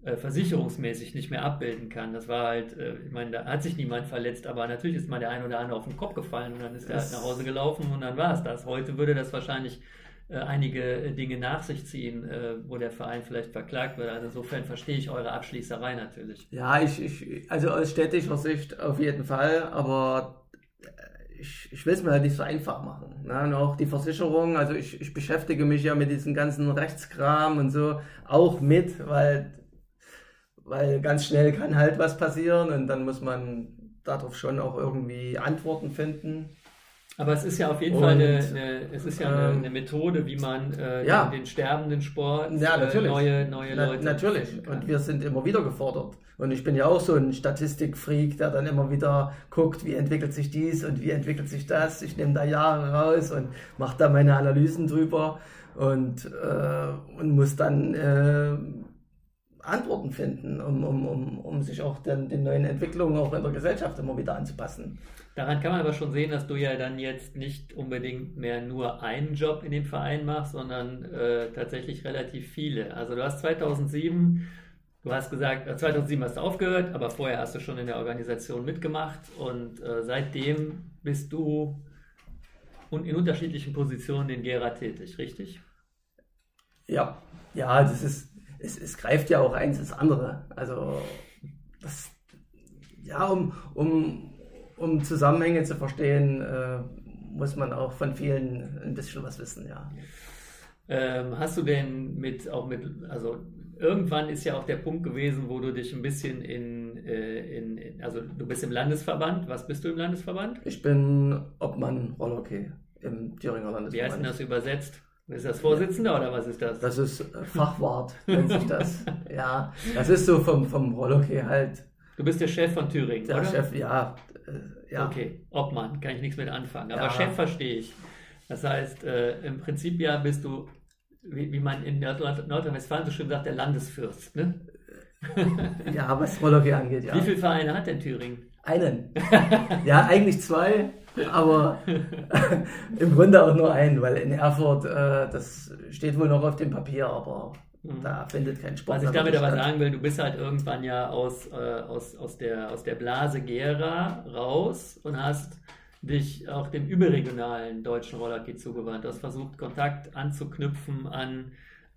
äh, versicherungsmäßig nicht mehr abbilden kann. Das war halt, äh, ich meine, da hat sich niemand verletzt, aber natürlich ist mal der ein oder andere auf den Kopf gefallen und dann ist er halt nach Hause gelaufen und dann war es das. Heute würde das wahrscheinlich einige Dinge nach sich ziehen, wo der Verein vielleicht verklagt wird. Also insofern verstehe ich eure Abschließerei natürlich. Ja, ich, ich also aus städtischer Sicht auf jeden Fall, aber ich, ich will es mir halt nicht so einfach machen. Ne? Und auch die Versicherung, also ich, ich beschäftige mich ja mit diesem ganzen Rechtskram und so auch mit, weil weil ganz schnell kann halt was passieren und dann muss man darauf schon auch irgendwie Antworten finden. Aber es ist ja auf jeden und, Fall eine, eine, es ist ja eine, ähm, eine Methode, wie man äh, ja. den, den, sterbenden Sport ja, äh, neue, neue Na, Leute. Natürlich. Und wir sind immer wieder gefordert. Und ich bin ja auch so ein Statistikfreak, der dann immer wieder guckt, wie entwickelt sich dies und wie entwickelt sich das. Ich nehme da Jahre raus und mache da meine Analysen drüber und, äh, und muss dann äh, Antworten finden, um, um, um, um sich auch den, den neuen Entwicklungen auch in der Gesellschaft immer wieder anzupassen. Daran kann man aber schon sehen, dass du ja dann jetzt nicht unbedingt mehr nur einen Job in dem Verein machst, sondern äh, tatsächlich relativ viele. Also du hast 2007, du hast gesagt, 2007 äh, hast du aufgehört, aber vorher hast du schon in der Organisation mitgemacht und äh, seitdem bist du in unterschiedlichen Positionen in Gera tätig, richtig? Ja, ja, das ist es, es greift ja auch eins ins andere. Also, das, ja, um, um, um Zusammenhänge zu verstehen, äh, muss man auch von vielen ein bisschen was wissen, ja. Ähm, hast du denn mit, auch mit, also irgendwann ist ja auch der Punkt gewesen, wo du dich ein bisschen in, äh, in, in, also du bist im Landesverband. Was bist du im Landesverband? Ich bin Obmann Rollhockey im Thüringer Landesverband. Wie heißt denn das übersetzt? Ist das Vorsitzender oder was ist das? Das ist Fachwart, nennt sich das. ja, das ist so vom, vom Rollhockey halt. Du bist der Chef von Thüringen, der oder? Chef, ja, äh, ja. Okay, Obmann, kann ich nichts mit anfangen. Aber ja. Chef verstehe ich. Das heißt, äh, im Prinzip ja bist du, wie, wie man in Nordrhein-Westfalen so schön sagt, der Landesfürst, ne? ja, was Rollhockey angeht, ja. Wie viele Vereine hat denn Thüringen? Einen. ja, eigentlich zwei aber im Grunde auch nur einen, weil in Erfurt, äh, das steht wohl noch auf dem Papier, aber. Da findet kein Sport. Was ich damit aber sagen will, du bist halt irgendwann ja aus, äh, aus, aus, der, aus der Blase Gera raus und hast dich auch dem überregionalen deutschen Rollerkey zugewandt. Du hast versucht, Kontakt anzuknüpfen an,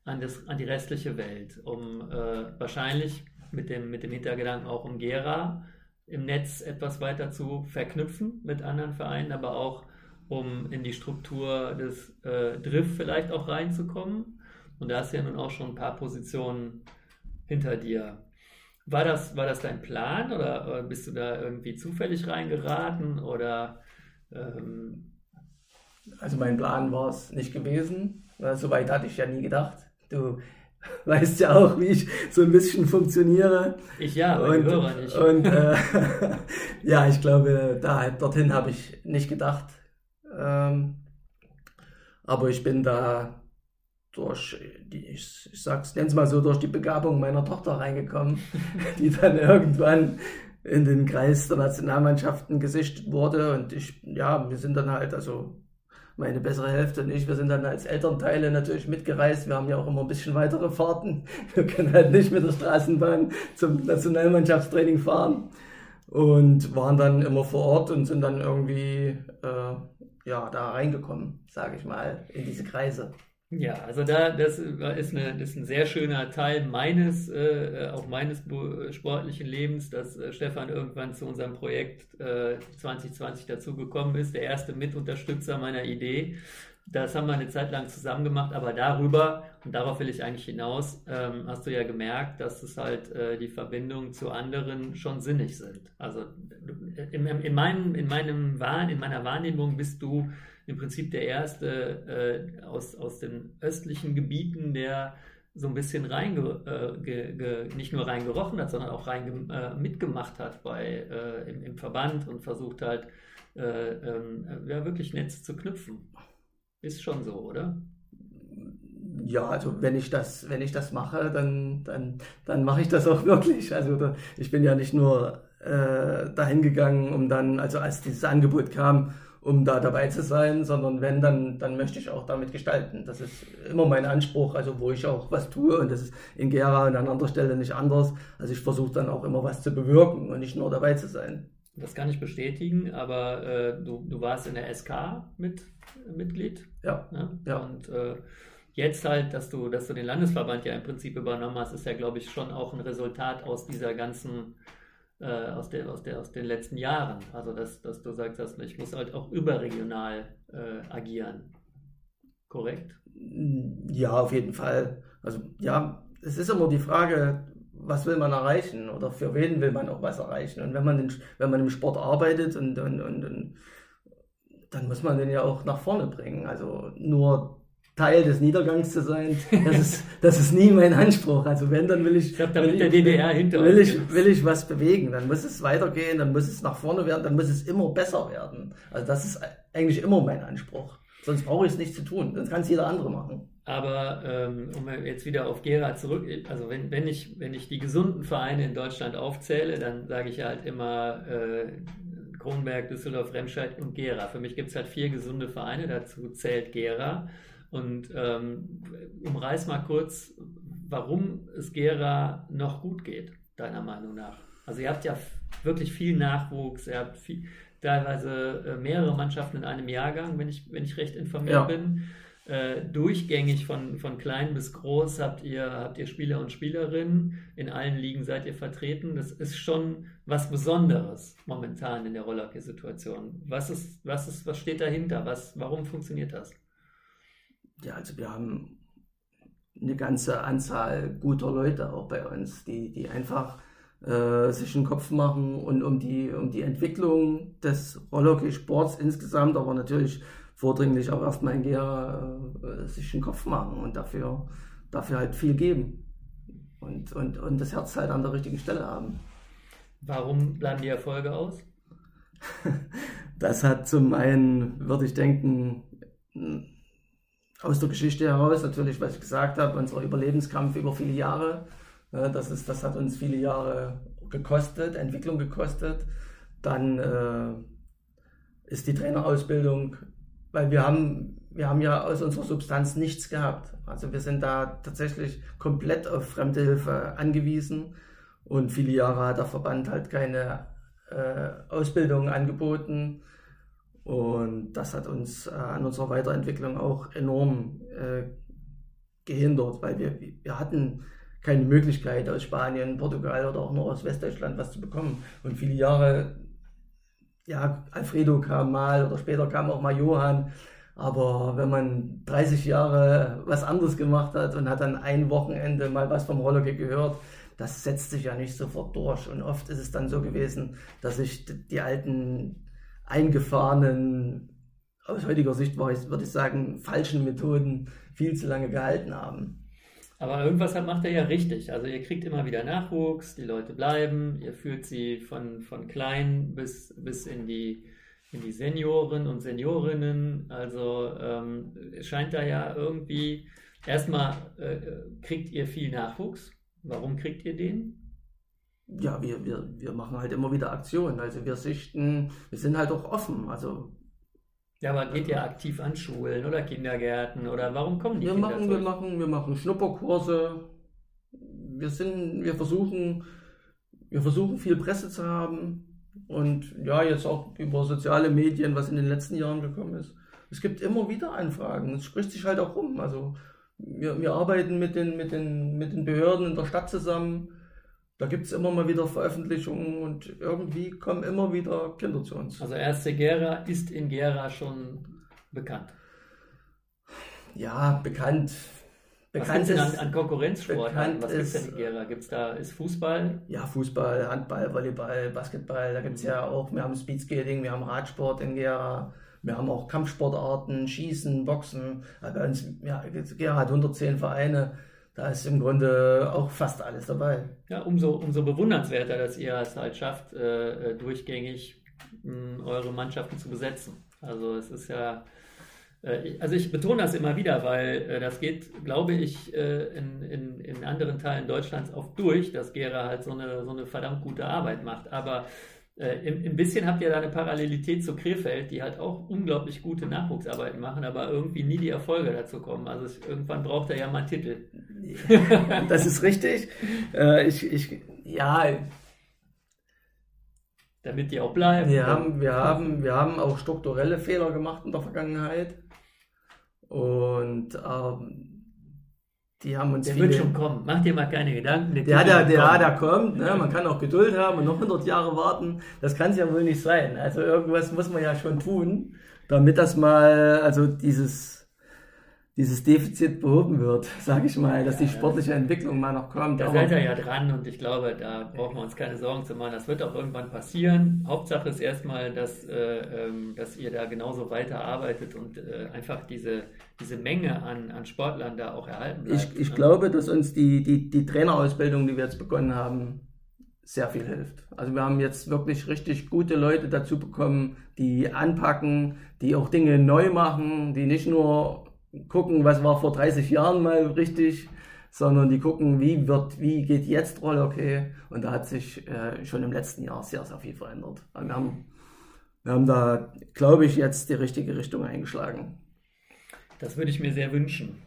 an, das, an die restliche Welt, um äh, wahrscheinlich mit dem, mit dem Hintergedanken auch um Gera im Netz etwas weiter zu verknüpfen mit anderen Vereinen, aber auch um in die Struktur des äh, Drift vielleicht auch reinzukommen. Und da hast du ja nun auch schon ein paar Positionen hinter dir. War das, war das dein Plan oder bist du da irgendwie zufällig reingeraten oder ähm also mein Plan war es nicht gewesen. Soweit hatte ich ja nie gedacht. Du weißt ja auch, wie ich so ein bisschen funktioniere. Ich ja, aber und, die Hörer nicht. Und äh, ja, ich glaube, da, dorthin habe ich nicht gedacht. Ähm, aber ich bin da durch, die, ich, ich sag's, nenn's mal so, durch die Begabung meiner Tochter reingekommen, die dann irgendwann in den Kreis der Nationalmannschaften gesichtet wurde. Und ich, ja, wir sind dann halt, also meine bessere Hälfte und ich, wir sind dann als Elternteile natürlich mitgereist. Wir haben ja auch immer ein bisschen weitere Fahrten. Wir können halt nicht mit der Straßenbahn zum Nationalmannschaftstraining fahren und waren dann immer vor Ort und sind dann irgendwie äh, ja, da reingekommen, sage ich mal, in diese Kreise. Ja, also da, das ist, eine, ist ein sehr schöner Teil meines, äh, auch meines sportlichen Lebens, dass äh, Stefan irgendwann zu unserem Projekt äh, 2020 dazugekommen ist, der erste Mitunterstützer meiner Idee. Das haben wir eine Zeit lang zusammen gemacht, aber darüber, und darauf will ich eigentlich hinaus, ähm, hast du ja gemerkt, dass es halt äh, die Verbindungen zu anderen schon sinnig sind. Also in, in, meinem, in, meinem Wahn, in meiner Wahrnehmung bist du im Prinzip der erste äh, aus, aus den östlichen Gebieten, der so ein bisschen rein, äh, nicht nur reingerochen hat, sondern auch rein äh, mitgemacht hat bei, äh, im, im, Verband und versucht halt, äh, ähm, ja, wirklich Netz zu knüpfen. Ist schon so, oder? Ja, also wenn ich das, wenn ich das mache, dann, dann, dann mache ich das auch wirklich. Also da, ich bin ja nicht nur äh, dahin gegangen, um dann, also als dieses Angebot kam, um da dabei zu sein, sondern wenn, dann, dann möchte ich auch damit gestalten. Das ist immer mein Anspruch, also wo ich auch was tue und das ist in Gera und an anderer Stelle nicht anders. Also ich versuche dann auch immer was zu bewirken und nicht nur dabei zu sein. Das kann ich bestätigen, aber äh, du, du warst in der SK mit, Mitglied. Ja. Ne? ja. Und äh, jetzt halt, dass du, dass du den Landesverband ja im Prinzip übernommen hast, ist ja, glaube ich, schon auch ein Resultat aus dieser ganzen äh, aus, der, aus, der, aus den letzten Jahren. Also, dass, dass du sagst, dass ich muss halt auch überregional äh, agieren. Korrekt? Ja, auf jeden Fall. Also, ja, es ist immer die Frage, was will man erreichen oder für wen will man auch was erreichen. Und wenn man, den, wenn man im Sport arbeitet und, und, und, und dann muss man den ja auch nach vorne bringen. Also nur Teil des Niedergangs zu sein, das ist, das ist nie mein Anspruch. Also wenn, dann will ich, ich glaub, will, der DDR hinter will, ich, will ich was bewegen, dann muss es weitergehen, dann muss es nach vorne werden, dann muss es immer besser werden. Also das ist eigentlich immer mein Anspruch. Sonst brauche ich es nicht zu tun, sonst kann es jeder andere machen. Aber ähm, um jetzt wieder auf Gera zurück, also wenn, wenn, ich, wenn ich die gesunden Vereine in Deutschland aufzähle, dann sage ich halt immer äh, Kronberg, Düsseldorf, Remscheid und Gera. Für mich gibt es halt vier gesunde Vereine, dazu zählt Gera. Und ähm, umreiß mal kurz, warum es Gera noch gut geht, deiner Meinung nach. Also ihr habt ja wirklich viel Nachwuchs, ihr habt viel, teilweise äh, mehrere Mannschaften in einem Jahrgang, wenn ich, wenn ich recht informiert ja. bin. Äh, durchgängig von, von klein bis groß habt ihr, habt ihr Spieler und Spielerinnen. In allen Ligen seid ihr vertreten. Das ist schon was Besonderes momentan in der Rollerke-Situation. Was ist, was ist, was steht dahinter? Was, warum funktioniert das? Ja, also wir haben eine ganze Anzahl guter Leute auch bei uns, die, die einfach äh, sich einen Kopf machen und um die, um die Entwicklung des Rollhockey-Sports insgesamt, aber natürlich vordringlich auch erstmal in Gera äh, sich einen Kopf machen und dafür, dafür halt viel geben und, und, und das Herz halt an der richtigen Stelle haben. Warum bleiben die Erfolge aus? das hat zum einen, würde ich denken, aus der Geschichte heraus, natürlich, was ich gesagt habe, unser Überlebenskampf über viele Jahre. Das, ist, das hat uns viele Jahre gekostet, Entwicklung gekostet. Dann äh, ist die Trainerausbildung, weil wir haben, wir haben ja aus unserer Substanz nichts gehabt. Also wir sind da tatsächlich komplett auf fremde Hilfe angewiesen. Und viele Jahre hat der Verband halt keine äh, Ausbildung angeboten. Und das hat uns äh, an unserer Weiterentwicklung auch enorm äh, gehindert, weil wir, wir hatten keine Möglichkeit aus Spanien, Portugal oder auch nur aus Westdeutschland was zu bekommen. Und viele Jahre, ja, Alfredo kam mal oder später kam auch mal Johann. Aber wenn man 30 Jahre was anderes gemacht hat und hat dann ein Wochenende mal was vom Rollerke gehört, das setzt sich ja nicht sofort durch. Und oft ist es dann so gewesen, dass sich die alten eingefahrenen, aus heutiger Sicht würde ich sagen, falschen Methoden viel zu lange gehalten haben. Aber irgendwas macht er ja richtig. Also ihr kriegt immer wieder Nachwuchs, die Leute bleiben, ihr führt sie von, von klein bis, bis in die in die Senioren und Seniorinnen. Also ähm, scheint da ja irgendwie, erstmal äh, kriegt ihr viel Nachwuchs. Warum kriegt ihr den? Ja, wir, wir, wir machen halt immer wieder Aktionen. Also wir sichten, wir sind halt auch offen. Also ja, aber geht ja aktiv an Schulen oder Kindergärten oder warum kommen die wir Kinder machen, Wir machen, wir machen Schnupperkurse. Wir sind, wir versuchen, wir versuchen viel Presse zu haben und ja, jetzt auch über soziale Medien, was in den letzten Jahren gekommen ist. Es gibt immer wieder Anfragen. Es spricht sich halt auch rum. Also wir, wir arbeiten mit den, mit, den, mit den Behörden in der Stadt zusammen da gibt es immer mal wieder Veröffentlichungen und irgendwie kommen immer wieder Kinder zu uns. Also erste Gera ist in Gera schon bekannt. Ja, bekannt. Bekannt es an, an Konkurrenzsport? Was gibt es denn in Gera? Gibt's da, ist Fußball? Ja, Fußball, Handball, Volleyball, Basketball. Da gibt es ja auch, wir haben Speedskating, wir haben Radsport in Gera. Wir haben auch Kampfsportarten, Schießen, Boxen. Bei uns, ja, Gera hat 110 Vereine da ist im Grunde auch fast alles dabei. Ja, umso, umso bewundernswerter, dass ihr es halt schafft, äh, äh durchgängig mh, eure Mannschaften zu besetzen. Also es ist ja, äh, also ich betone das immer wieder, weil äh, das geht, glaube ich, äh, in, in, in anderen Teilen Deutschlands oft durch, dass Gera halt so eine, so eine verdammt gute Arbeit macht. Aber Äh, Ein bisschen habt ihr da eine Parallelität zu Krefeld, die halt auch unglaublich gute Nachwuchsarbeiten machen, aber irgendwie nie die Erfolge dazu kommen. Also es, irgendwann braucht er ja mal einen Titel. das ist richtig. Äh, ich, ich, ja, damit die auch bleiben. Wir haben, wir, haben, wir haben auch strukturelle Fehler gemacht in der Vergangenheit. Und ähm, die haben uns der viele, wird schon kommen. Mach dir mal keine Gedanken. Der, ja, der, der, der kommt. Ne? Man kann auch Geduld haben und noch 100 Jahre warten. Das kann es ja wohl nicht sein. Also irgendwas muss man ja schon tun, damit das mal, also dieses dieses Defizit behoben wird, sage ich mal, dass die sportliche Entwicklung mal noch kommt. Da seid ihr ja dran und ich glaube, da brauchen wir uns keine Sorgen zu machen. Das wird auch irgendwann passieren. Hauptsache ist erstmal, dass, äh, ähm, dass ihr da genauso weiterarbeitet und äh, einfach diese, diese Menge an, an Sportlern da auch erhalten bleibt. Ich, ich glaube, dass uns die, die, die Trainerausbildung, die wir jetzt begonnen haben, sehr viel hilft. Also wir haben jetzt wirklich richtig gute Leute dazu bekommen, die anpacken, die auch Dinge neu machen, die nicht nur gucken, was war vor 30 Jahren mal richtig, sondern die gucken, wie wird, wie geht jetzt Rollhockey. Und da hat sich äh, schon im letzten Jahr sehr, sehr viel verändert. Also wir haben, wir haben da, glaube ich, jetzt die richtige Richtung eingeschlagen. Das würde ich mir sehr wünschen.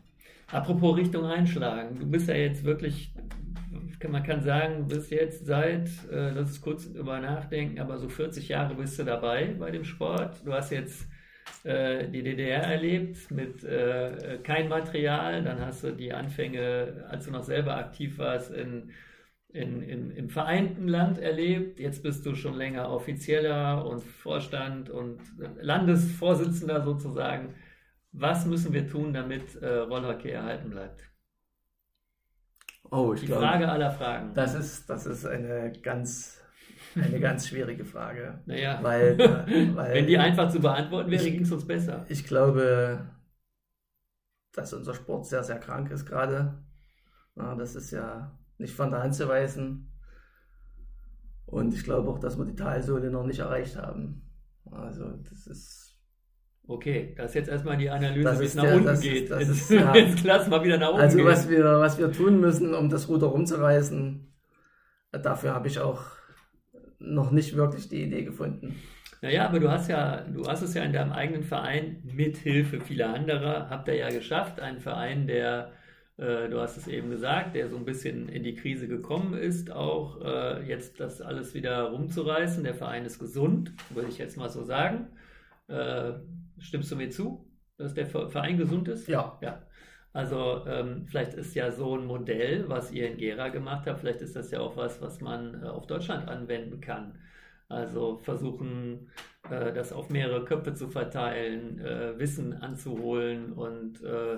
Apropos Richtung einschlagen, du bist ja jetzt wirklich, man kann sagen, bist jetzt seit, äh, lass es kurz über nachdenken, aber so 40 Jahre bist du dabei bei dem Sport. Du hast jetzt äh, die DDR erlebt mit äh, kein Material. Dann hast du die Anfänge, als du noch selber aktiv warst, in, in, in, im vereinten Land erlebt. Jetzt bist du schon länger Offizieller und Vorstand und Landesvorsitzender sozusagen. Was müssen wir tun, damit äh, Rollhockey erhalten bleibt? Oh, ich die glaube, Frage aller Fragen. Das ist, das ist eine ganz eine ganz schwierige Frage. Naja, weil, äh, weil wenn die einfach zu beantworten wäre, ging es uns besser. Ich glaube, dass unser Sport sehr, sehr krank ist gerade. das ist ja nicht von der Hand zu weisen. Und ich glaube auch, dass wir die Talsohle noch nicht erreicht haben. Also das ist. Okay, das ist jetzt erstmal die Analyse, wie es nach der, unten geht. Das jetzt, ja. mal wieder nach oben Also gehen. was wir, was wir tun müssen, um das Ruder rumzureißen, dafür habe ich auch noch nicht wirklich die Idee gefunden. Naja, aber du hast ja, du hast es ja in deinem eigenen Verein mit Hilfe vieler anderer, habt ihr ja geschafft, einen Verein, der, äh, du hast es eben gesagt, der so ein bisschen in die Krise gekommen ist, auch äh, jetzt das alles wieder rumzureißen. Der Verein ist gesund, würde ich jetzt mal so sagen. Äh, stimmst du mir zu, dass der Verein gesund ist? Ja. Ja. Also ähm, vielleicht ist ja so ein Modell, was ihr in Gera gemacht habt, vielleicht ist das ja auch was, was man äh, auf Deutschland anwenden kann. Also versuchen, äh, das auf mehrere Köpfe zu verteilen, äh, Wissen anzuholen und äh,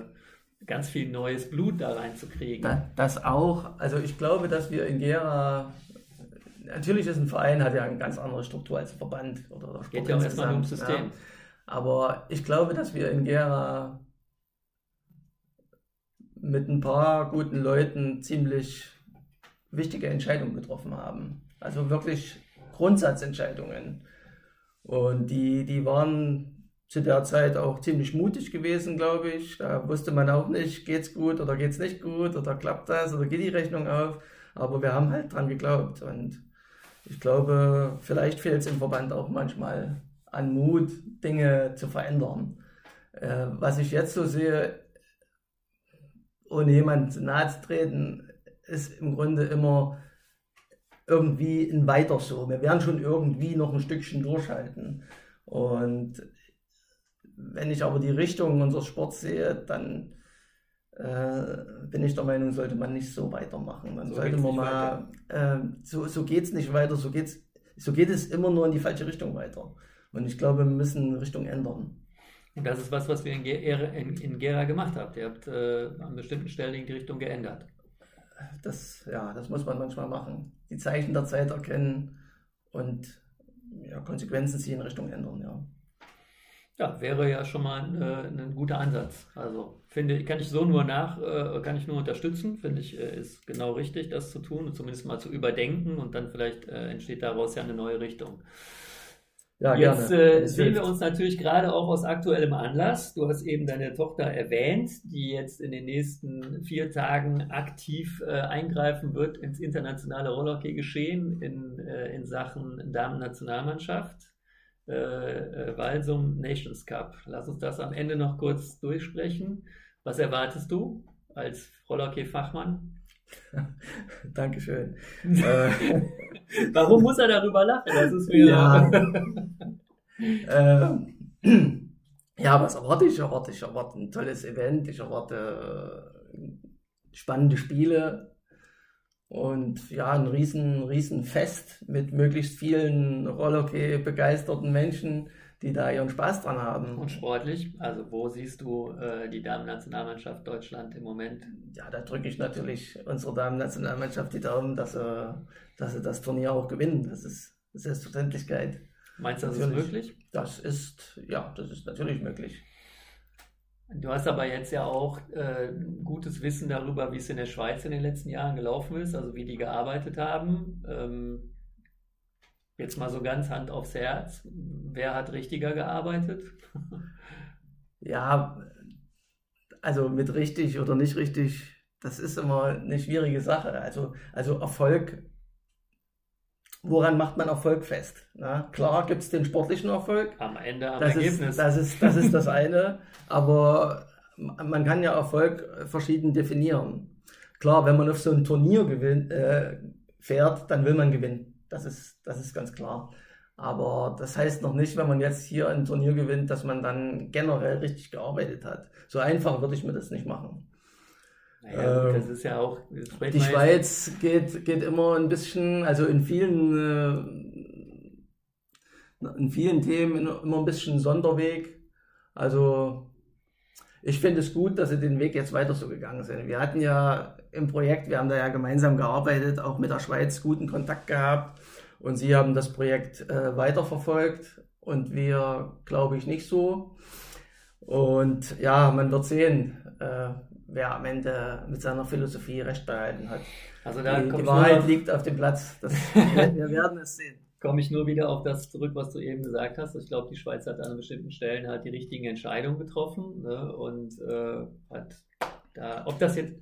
ganz viel neues Blut da reinzukriegen. Das auch. Also ich glaube, dass wir in Gera natürlich ist ein Verein, hat ja eine ganz andere Struktur als ein Verband oder Sport Geht ja auch erstmal ums System. Ja. Aber ich glaube, dass wir in Gera mit ein paar guten Leuten ziemlich wichtige Entscheidungen getroffen haben. Also wirklich Grundsatzentscheidungen. Und die, die waren zu der Zeit auch ziemlich mutig gewesen, glaube ich. Da wusste man auch nicht, geht's gut oder geht's nicht gut oder klappt das oder geht die Rechnung auf. Aber wir haben halt dran geglaubt. Und ich glaube, vielleicht fehlt es im Verband auch manchmal an Mut, Dinge zu verändern. Äh, was ich jetzt so sehe, ohne jemand nahe zu treten, ist im Grunde immer irgendwie ein Weiter so. Wir werden schon irgendwie noch ein Stückchen durchhalten. Und wenn ich aber die Richtung unseres Sports sehe, dann äh, bin ich der Meinung, sollte man nicht so weitermachen. Dann so sollte man mal, äh, so, so geht es nicht weiter, so, geht's, so geht es immer nur in die falsche Richtung weiter. Und ich glaube, wir müssen Richtung ändern. Und das ist was, was wir in, Gera, in, in Gera gemacht habt. Ihr habt äh, an bestimmten Stellen die Richtung geändert. Das, ja, das muss man manchmal machen. Die Zeichen der Zeit erkennen und ja, Konsequenzen ziehen, Richtung ändern, ja. Ja, wäre ja schon mal ein, äh, ein guter Ansatz. Also finde kann ich so nur nach, äh, kann ich nur unterstützen. Finde ich, äh, ist genau richtig, das zu tun und zumindest mal zu überdenken und dann vielleicht entsteht daraus ja eine neue Richtung. Ja, Jetzt äh, sehen wir uns natürlich gerade auch aus aktuellem Anlass. Du hast eben deine Tochter erwähnt, die jetzt in den nächsten vier Tagen aktiv äh, eingreifen wird ins internationale Rollhockey-Geschehen in, äh, in Sachen Damen-Nationalmannschaft. Äh, äh, Walsum Nations Cup. Lass uns das am Ende noch kurz durchsprechen. Was erwartest du als Rollhockey-Fachmann? Dankeschön. Warum muss er darüber lachen? Das ist mir. Ja, äh, ja was erwarte ich? Ich erwarte, ich erwarte ein tolles Event, ich erwarte äh, spannende Spiele und ja, ein riesen, riesen Fest mit möglichst vielen Rollhockey-begeisterten Menschen die da ihren Spaß dran haben. Und sportlich, also wo siehst du äh, die Damen-Nationalmannschaft Deutschland im Moment? Ja, da drücke ich natürlich unsere Damen-Nationalmannschaft die Daumen, dass sie, dass sie das Turnier auch gewinnen. Das ist Selbstverständlichkeit. Meinst du, das natürlich. ist möglich? Das ist, ja, das ist natürlich möglich. Du hast aber jetzt ja auch äh, gutes Wissen darüber, wie es in der Schweiz in den letzten Jahren gelaufen ist, also wie die gearbeitet haben. Ähm, Jetzt mal so ganz Hand aufs Herz. Wer hat richtiger gearbeitet? ja, also mit richtig oder nicht richtig, das ist immer eine schwierige Sache. Also, also Erfolg, woran macht man Erfolg fest? Na, klar gibt es den sportlichen Erfolg. Am Ende am das Ergebnis. Ist, das, ist, das ist das eine. aber man kann ja Erfolg verschieden definieren. Klar, wenn man auf so ein Turnier gewinnt, äh, fährt, dann will man gewinnen. Das ist, das ist ganz klar. Aber das heißt noch nicht, wenn man jetzt hier ein Turnier gewinnt, dass man dann generell richtig gearbeitet hat. So einfach würde ich mir das nicht machen. Naja, ähm, das ist ja auch. Die Schweiz geht, geht immer ein bisschen, also in vielen, äh, in vielen Themen immer ein bisschen Sonderweg. Also ich finde es gut, dass sie den Weg jetzt weiter so gegangen sind. Wir hatten ja im Projekt, wir haben da ja gemeinsam gearbeitet, auch mit der Schweiz guten Kontakt gehabt und sie haben das Projekt äh, weiterverfolgt und wir, glaube ich, nicht so. Und ja, man wird sehen, äh, wer am Ende mit seiner Philosophie recht behalten hat. Also da die, die Wahrheit liegt auf dem Platz. Das, wir werden es sehen komme ich nur wieder auf das zurück, was du eben gesagt hast. Ich glaube, die Schweiz hat an bestimmten Stellen halt die richtigen Entscheidungen getroffen ne? und äh, hat da, ob das jetzt,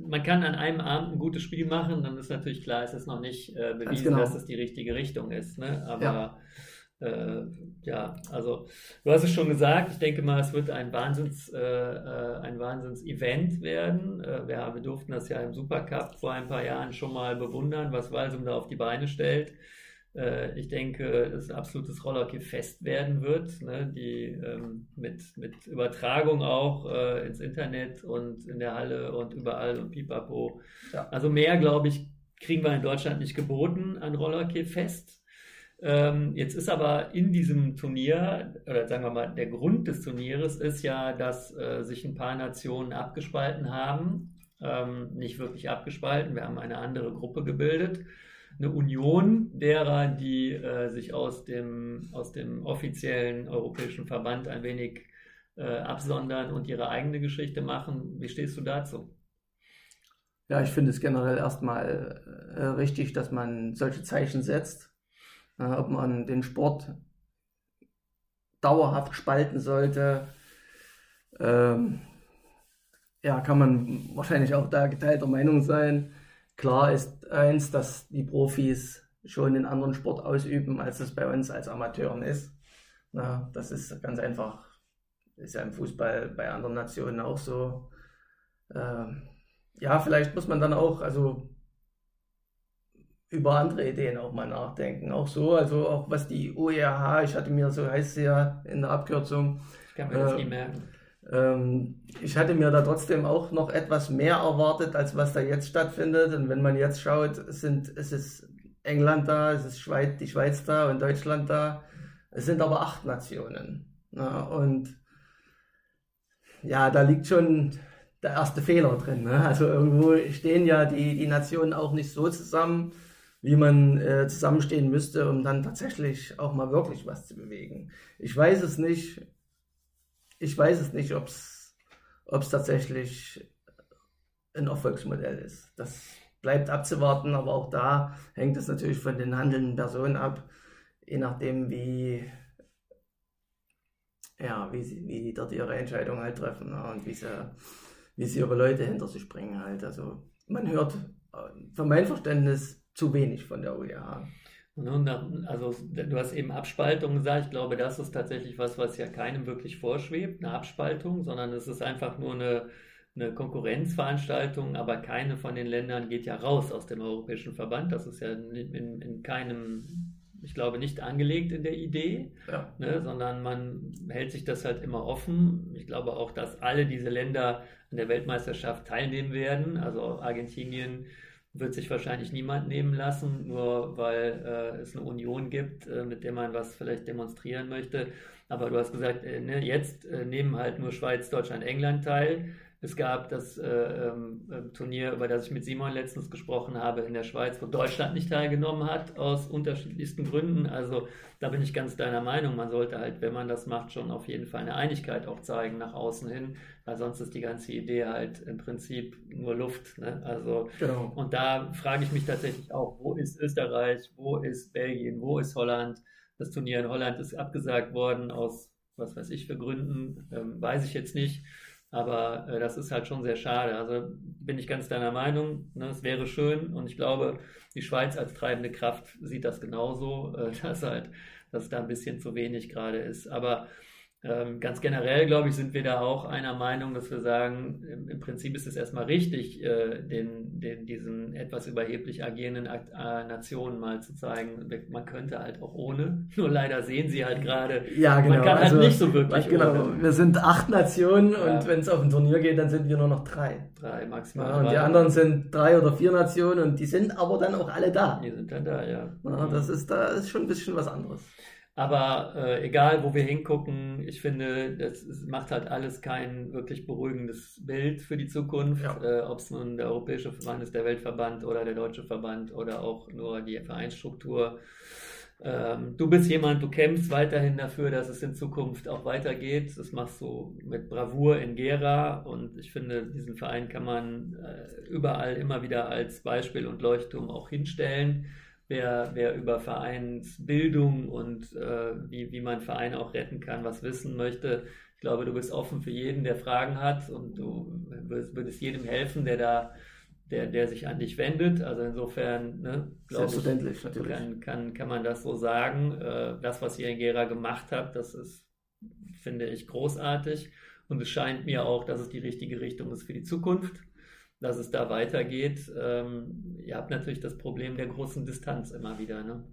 man kann an einem Abend ein gutes Spiel machen, dann ist natürlich klar, es ist noch nicht äh, bewiesen, genau. dass es die richtige Richtung ist. Ne? Aber ja. Äh, ja, also du hast es schon gesagt, ich denke mal, es wird ein Wahnsinns, äh, äh ein Wahnsinns-Event werden. Äh, wir, wir durften das ja im Supercup vor ein paar Jahren schon mal bewundern, was Walsum da auf die Beine stellt. Äh, ich denke, dass ein absolutes Rollerkiff-Fest werden wird, ne, die ähm, mit, mit Übertragung auch äh, ins Internet und in der Halle und überall und pipapo. Ja. Also mehr, glaube ich, kriegen wir in Deutschland nicht geboten an Rollerkiff-Fest. Ähm, jetzt ist aber in diesem Turnier, oder sagen wir mal, der Grund des Turnieres ist ja, dass äh, sich ein paar Nationen abgespalten haben. Ähm, nicht wirklich abgespalten, wir haben eine andere Gruppe gebildet eine Union derer, die äh, sich aus dem, aus dem offiziellen europäischen Verband ein wenig äh, absondern und ihre eigene Geschichte machen. Wie stehst du dazu? Ja, ich finde es generell erstmal äh, richtig, dass man solche Zeichen setzt. ob man den Sport dauerhaft spalten sollte, ähm, ja, kann man wahrscheinlich auch da geteilter Meinung sein. Klar ist eins, dass die Profis schon einen anderen Sport ausüben, als es bei uns als Amateuren ist. Na, das ist ganz einfach, ist ja im Fußball bei anderen Nationen auch so. Ähm, ja, vielleicht muss man dann auch, also über andere Ideen auch mal nachdenken. Auch so, also auch was die OERH, ich hatte mir, so heißt sie ja in der Abkürzung. Ich kann mir das äh, nie merken. Ähm, ich hatte mir da trotzdem auch noch etwas mehr erwartet, als was da jetzt stattfindet. Und wenn man jetzt schaut, sind, es ist England da, es ist Schweiz, die Schweiz da und Deutschland da. Es sind aber acht Nationen. Na, und ja, da liegt schon der erste Fehler drin. Ne? Also irgendwo stehen ja die, die Nationen auch nicht so zusammen, wie man äh, zusammenstehen müsste, um dann tatsächlich auch mal wirklich was zu bewegen. Ich weiß es nicht ich weiß es nicht, ob es tatsächlich ein Erfolgsmodell ist. Das bleibt abzuwarten, aber auch da hängt es natürlich von den handelnden Personen ab. je nachdem, wie, ja, wie, sie, wie die dort ihre Entscheidung halt treffen ne? und wie sie, wie sie über Leute hinter sich bringen halt. Also man hört äh, für mein Verständnis zu wenig von der UEA. Also du hast eben Abspaltung gesagt. Ich glaube, das ist tatsächlich was, was ja keinem wirklich vorschwebt, eine Abspaltung, sondern es ist einfach nur eine, eine Konkurrenzveranstaltung, aber keine von den Ländern geht ja raus aus dem Europäischen Verband. Das ist ja in, in keinem ich glaube, nicht angelegt in der Idee, ja. ne, sondern man hält sich das halt immer offen. Ich glaube auch, dass alle diese Länder an der Weltmeisterschaft teilnehmen werden. Also Argentinien wird sich wahrscheinlich niemand nehmen lassen, nur weil äh, es eine Union gibt, äh, mit der man was vielleicht demonstrieren möchte. Aber du hast gesagt, äh, ne, jetzt äh, nehmen halt nur Schweiz, Deutschland, England teil. Es gab das äh, ähm, äh, Turnier, über das ich mit Simon letztens gesprochen habe, in der Schweiz, wo Deutschland nicht teilgenommen hat, aus unterschiedlichsten Gründen. Also da bin ich ganz deiner Meinung. Man sollte halt, wenn man das macht, schon auf jeden Fall eine Einigkeit auch zeigen nach außen hin, weil sonst ist die ganze Idee halt im Prinzip nur Luft. Ne? Also, genau. Und da frage ich mich tatsächlich auch, wo ist Österreich, wo ist Belgien, wo ist Holland? Das Turnier in Holland ist abgesagt worden aus was weiß ich für Gründen, ähm, weiß ich jetzt nicht. Aber äh, das ist halt schon sehr schade. Also bin ich ganz deiner Meinung. Ne? Es wäre schön und ich glaube, die Schweiz als treibende Kraft sieht das genauso, äh, dass halt, dass da ein bisschen zu wenig gerade ist. Aber ganz generell, glaube ich, sind wir da auch einer Meinung, dass wir sagen, im, Prinzip ist es erstmal richtig, äh, den, den, diesen etwas überheblich agierenden äh, Nationen mal zu zeigen, man könnte halt auch ohne. Nur leider sehen sie halt gerade, ja, genau. man kann halt also, nicht so wirklich genau. ohne. Wir sind acht Nationen ja. und wenn es auf ein Turnier geht, dann sind wir nur noch drei. Drei maximal. Ja, und die anderen sind drei oder vier Nationen und die sind aber dann auch alle da. Die sind dann da, ja. ja das ist, da ist schon ein bisschen was anderes. Aber äh, egal, wo wir hingucken, ich finde, das macht halt alles kein wirklich beruhigendes Bild für die Zukunft. Ja. Äh, Ob es nun der Europäische Verband ist, der Weltverband oder der Deutsche Verband oder auch nur die Vereinsstruktur. Ähm, du bist jemand, du kämpfst weiterhin dafür, dass es in Zukunft auch weitergeht. Das machst du mit Bravour in Gera und ich finde, diesen Verein kann man äh, überall immer wieder als Beispiel und Leuchtturm auch hinstellen wer, wer über Vereinsbildung und äh, wie, wie man Vereine auch retten kann, was wissen möchte. Ich glaube, du bist offen für jeden, der Fragen hat und du würdest jedem helfen, der da, der, der sich an dich wendet. Also insofern, ne, Selbstverständlich, ich, natürlich. Kann, kann, kann man das so sagen. Äh, das, was ihr in Gera gemacht habt, das ist, finde ich, großartig. Und es scheint mir auch, dass es die richtige Richtung ist für die Zukunft dass es da weitergeht. Ähm, ihr habt natürlich das Problem der großen Distanz immer wieder. Ne?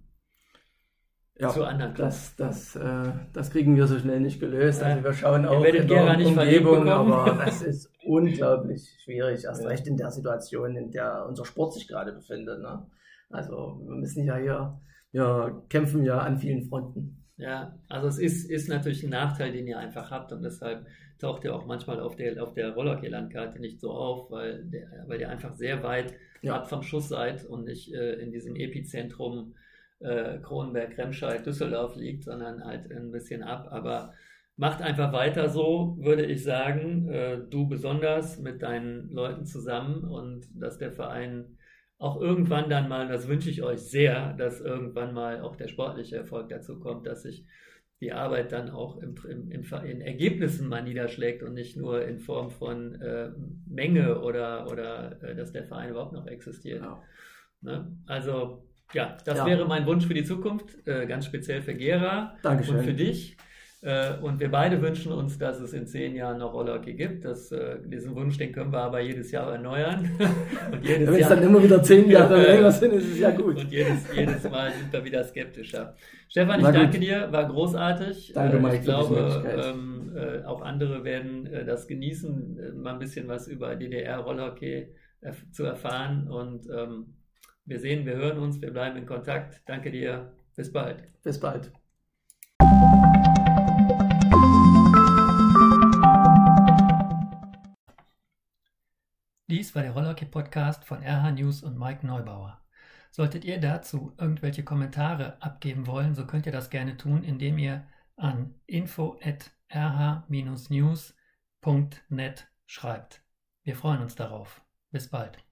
Ja, zu anderen das, das, äh, das kriegen wir so schnell nicht gelöst. Also wir schauen auch in der Umgebung, aber das ist unglaublich schwierig, erst ja. recht in der Situation, in der unser Sport sich gerade befindet. Ne? Also wir müssen ja hier, wir kämpfen ja an vielen Fronten. Ja, also es ist, ist natürlich ein Nachteil, den ihr einfach habt und deshalb taucht er auch manchmal auf der, auf der Rollerkey-Landkarte nicht so auf, weil, der, weil ihr einfach sehr weit ja. ab vom Schuss seid und nicht äh, in diesem Epizentrum äh, Kronenberg, Remscheid, Düsseldorf liegt, sondern halt ein bisschen ab. Aber macht einfach weiter so, würde ich sagen. Äh, du besonders mit deinen Leuten zusammen und dass der Verein auch irgendwann dann mal, das wünsche ich euch sehr, dass irgendwann mal auch der sportliche Erfolg dazu kommt, dass sich die Arbeit dann auch im, im, im, in Ergebnissen mal niederschlägt und nicht nur in Form von äh, Menge oder, oder äh, dass der Verein überhaupt noch existiert. Ja. Ne? Also ja, das ja. wäre mein Wunsch für die Zukunft, äh, ganz speziell für Gera Dankeschön. und für dich. Äh, und wir beide wünschen uns, dass es in zehn Jahren noch Rollhockey gibt. Das, äh, diesen Wunsch, den können wir aber jedes Jahr erneuern. Wenn es dann immer wieder zehn Jahre länger sind, ist es ja gut. Und jedes, jedes Mal sind wir wieder skeptischer. Stefan, ich danke dir, war großartig. Danke, Mike. Ich glaube, ähm, äh, auch andere werden äh, das genießen, äh, mal ein bisschen was über DDR-Rollhockey zu erfahren. Und ähm, wir sehen, wir hören uns, wir bleiben in Kontakt. Danke dir. Bis bald. Bis bald. Dies war der Rollhockey-Podcast von RH News und Mike Neubauer. Solltet ihr dazu irgendwelche Kommentare abgeben wollen, so könnt ihr das gerne tun, indem ihr an info@rh-news.net schreibt. Wir freuen uns darauf. Bis bald.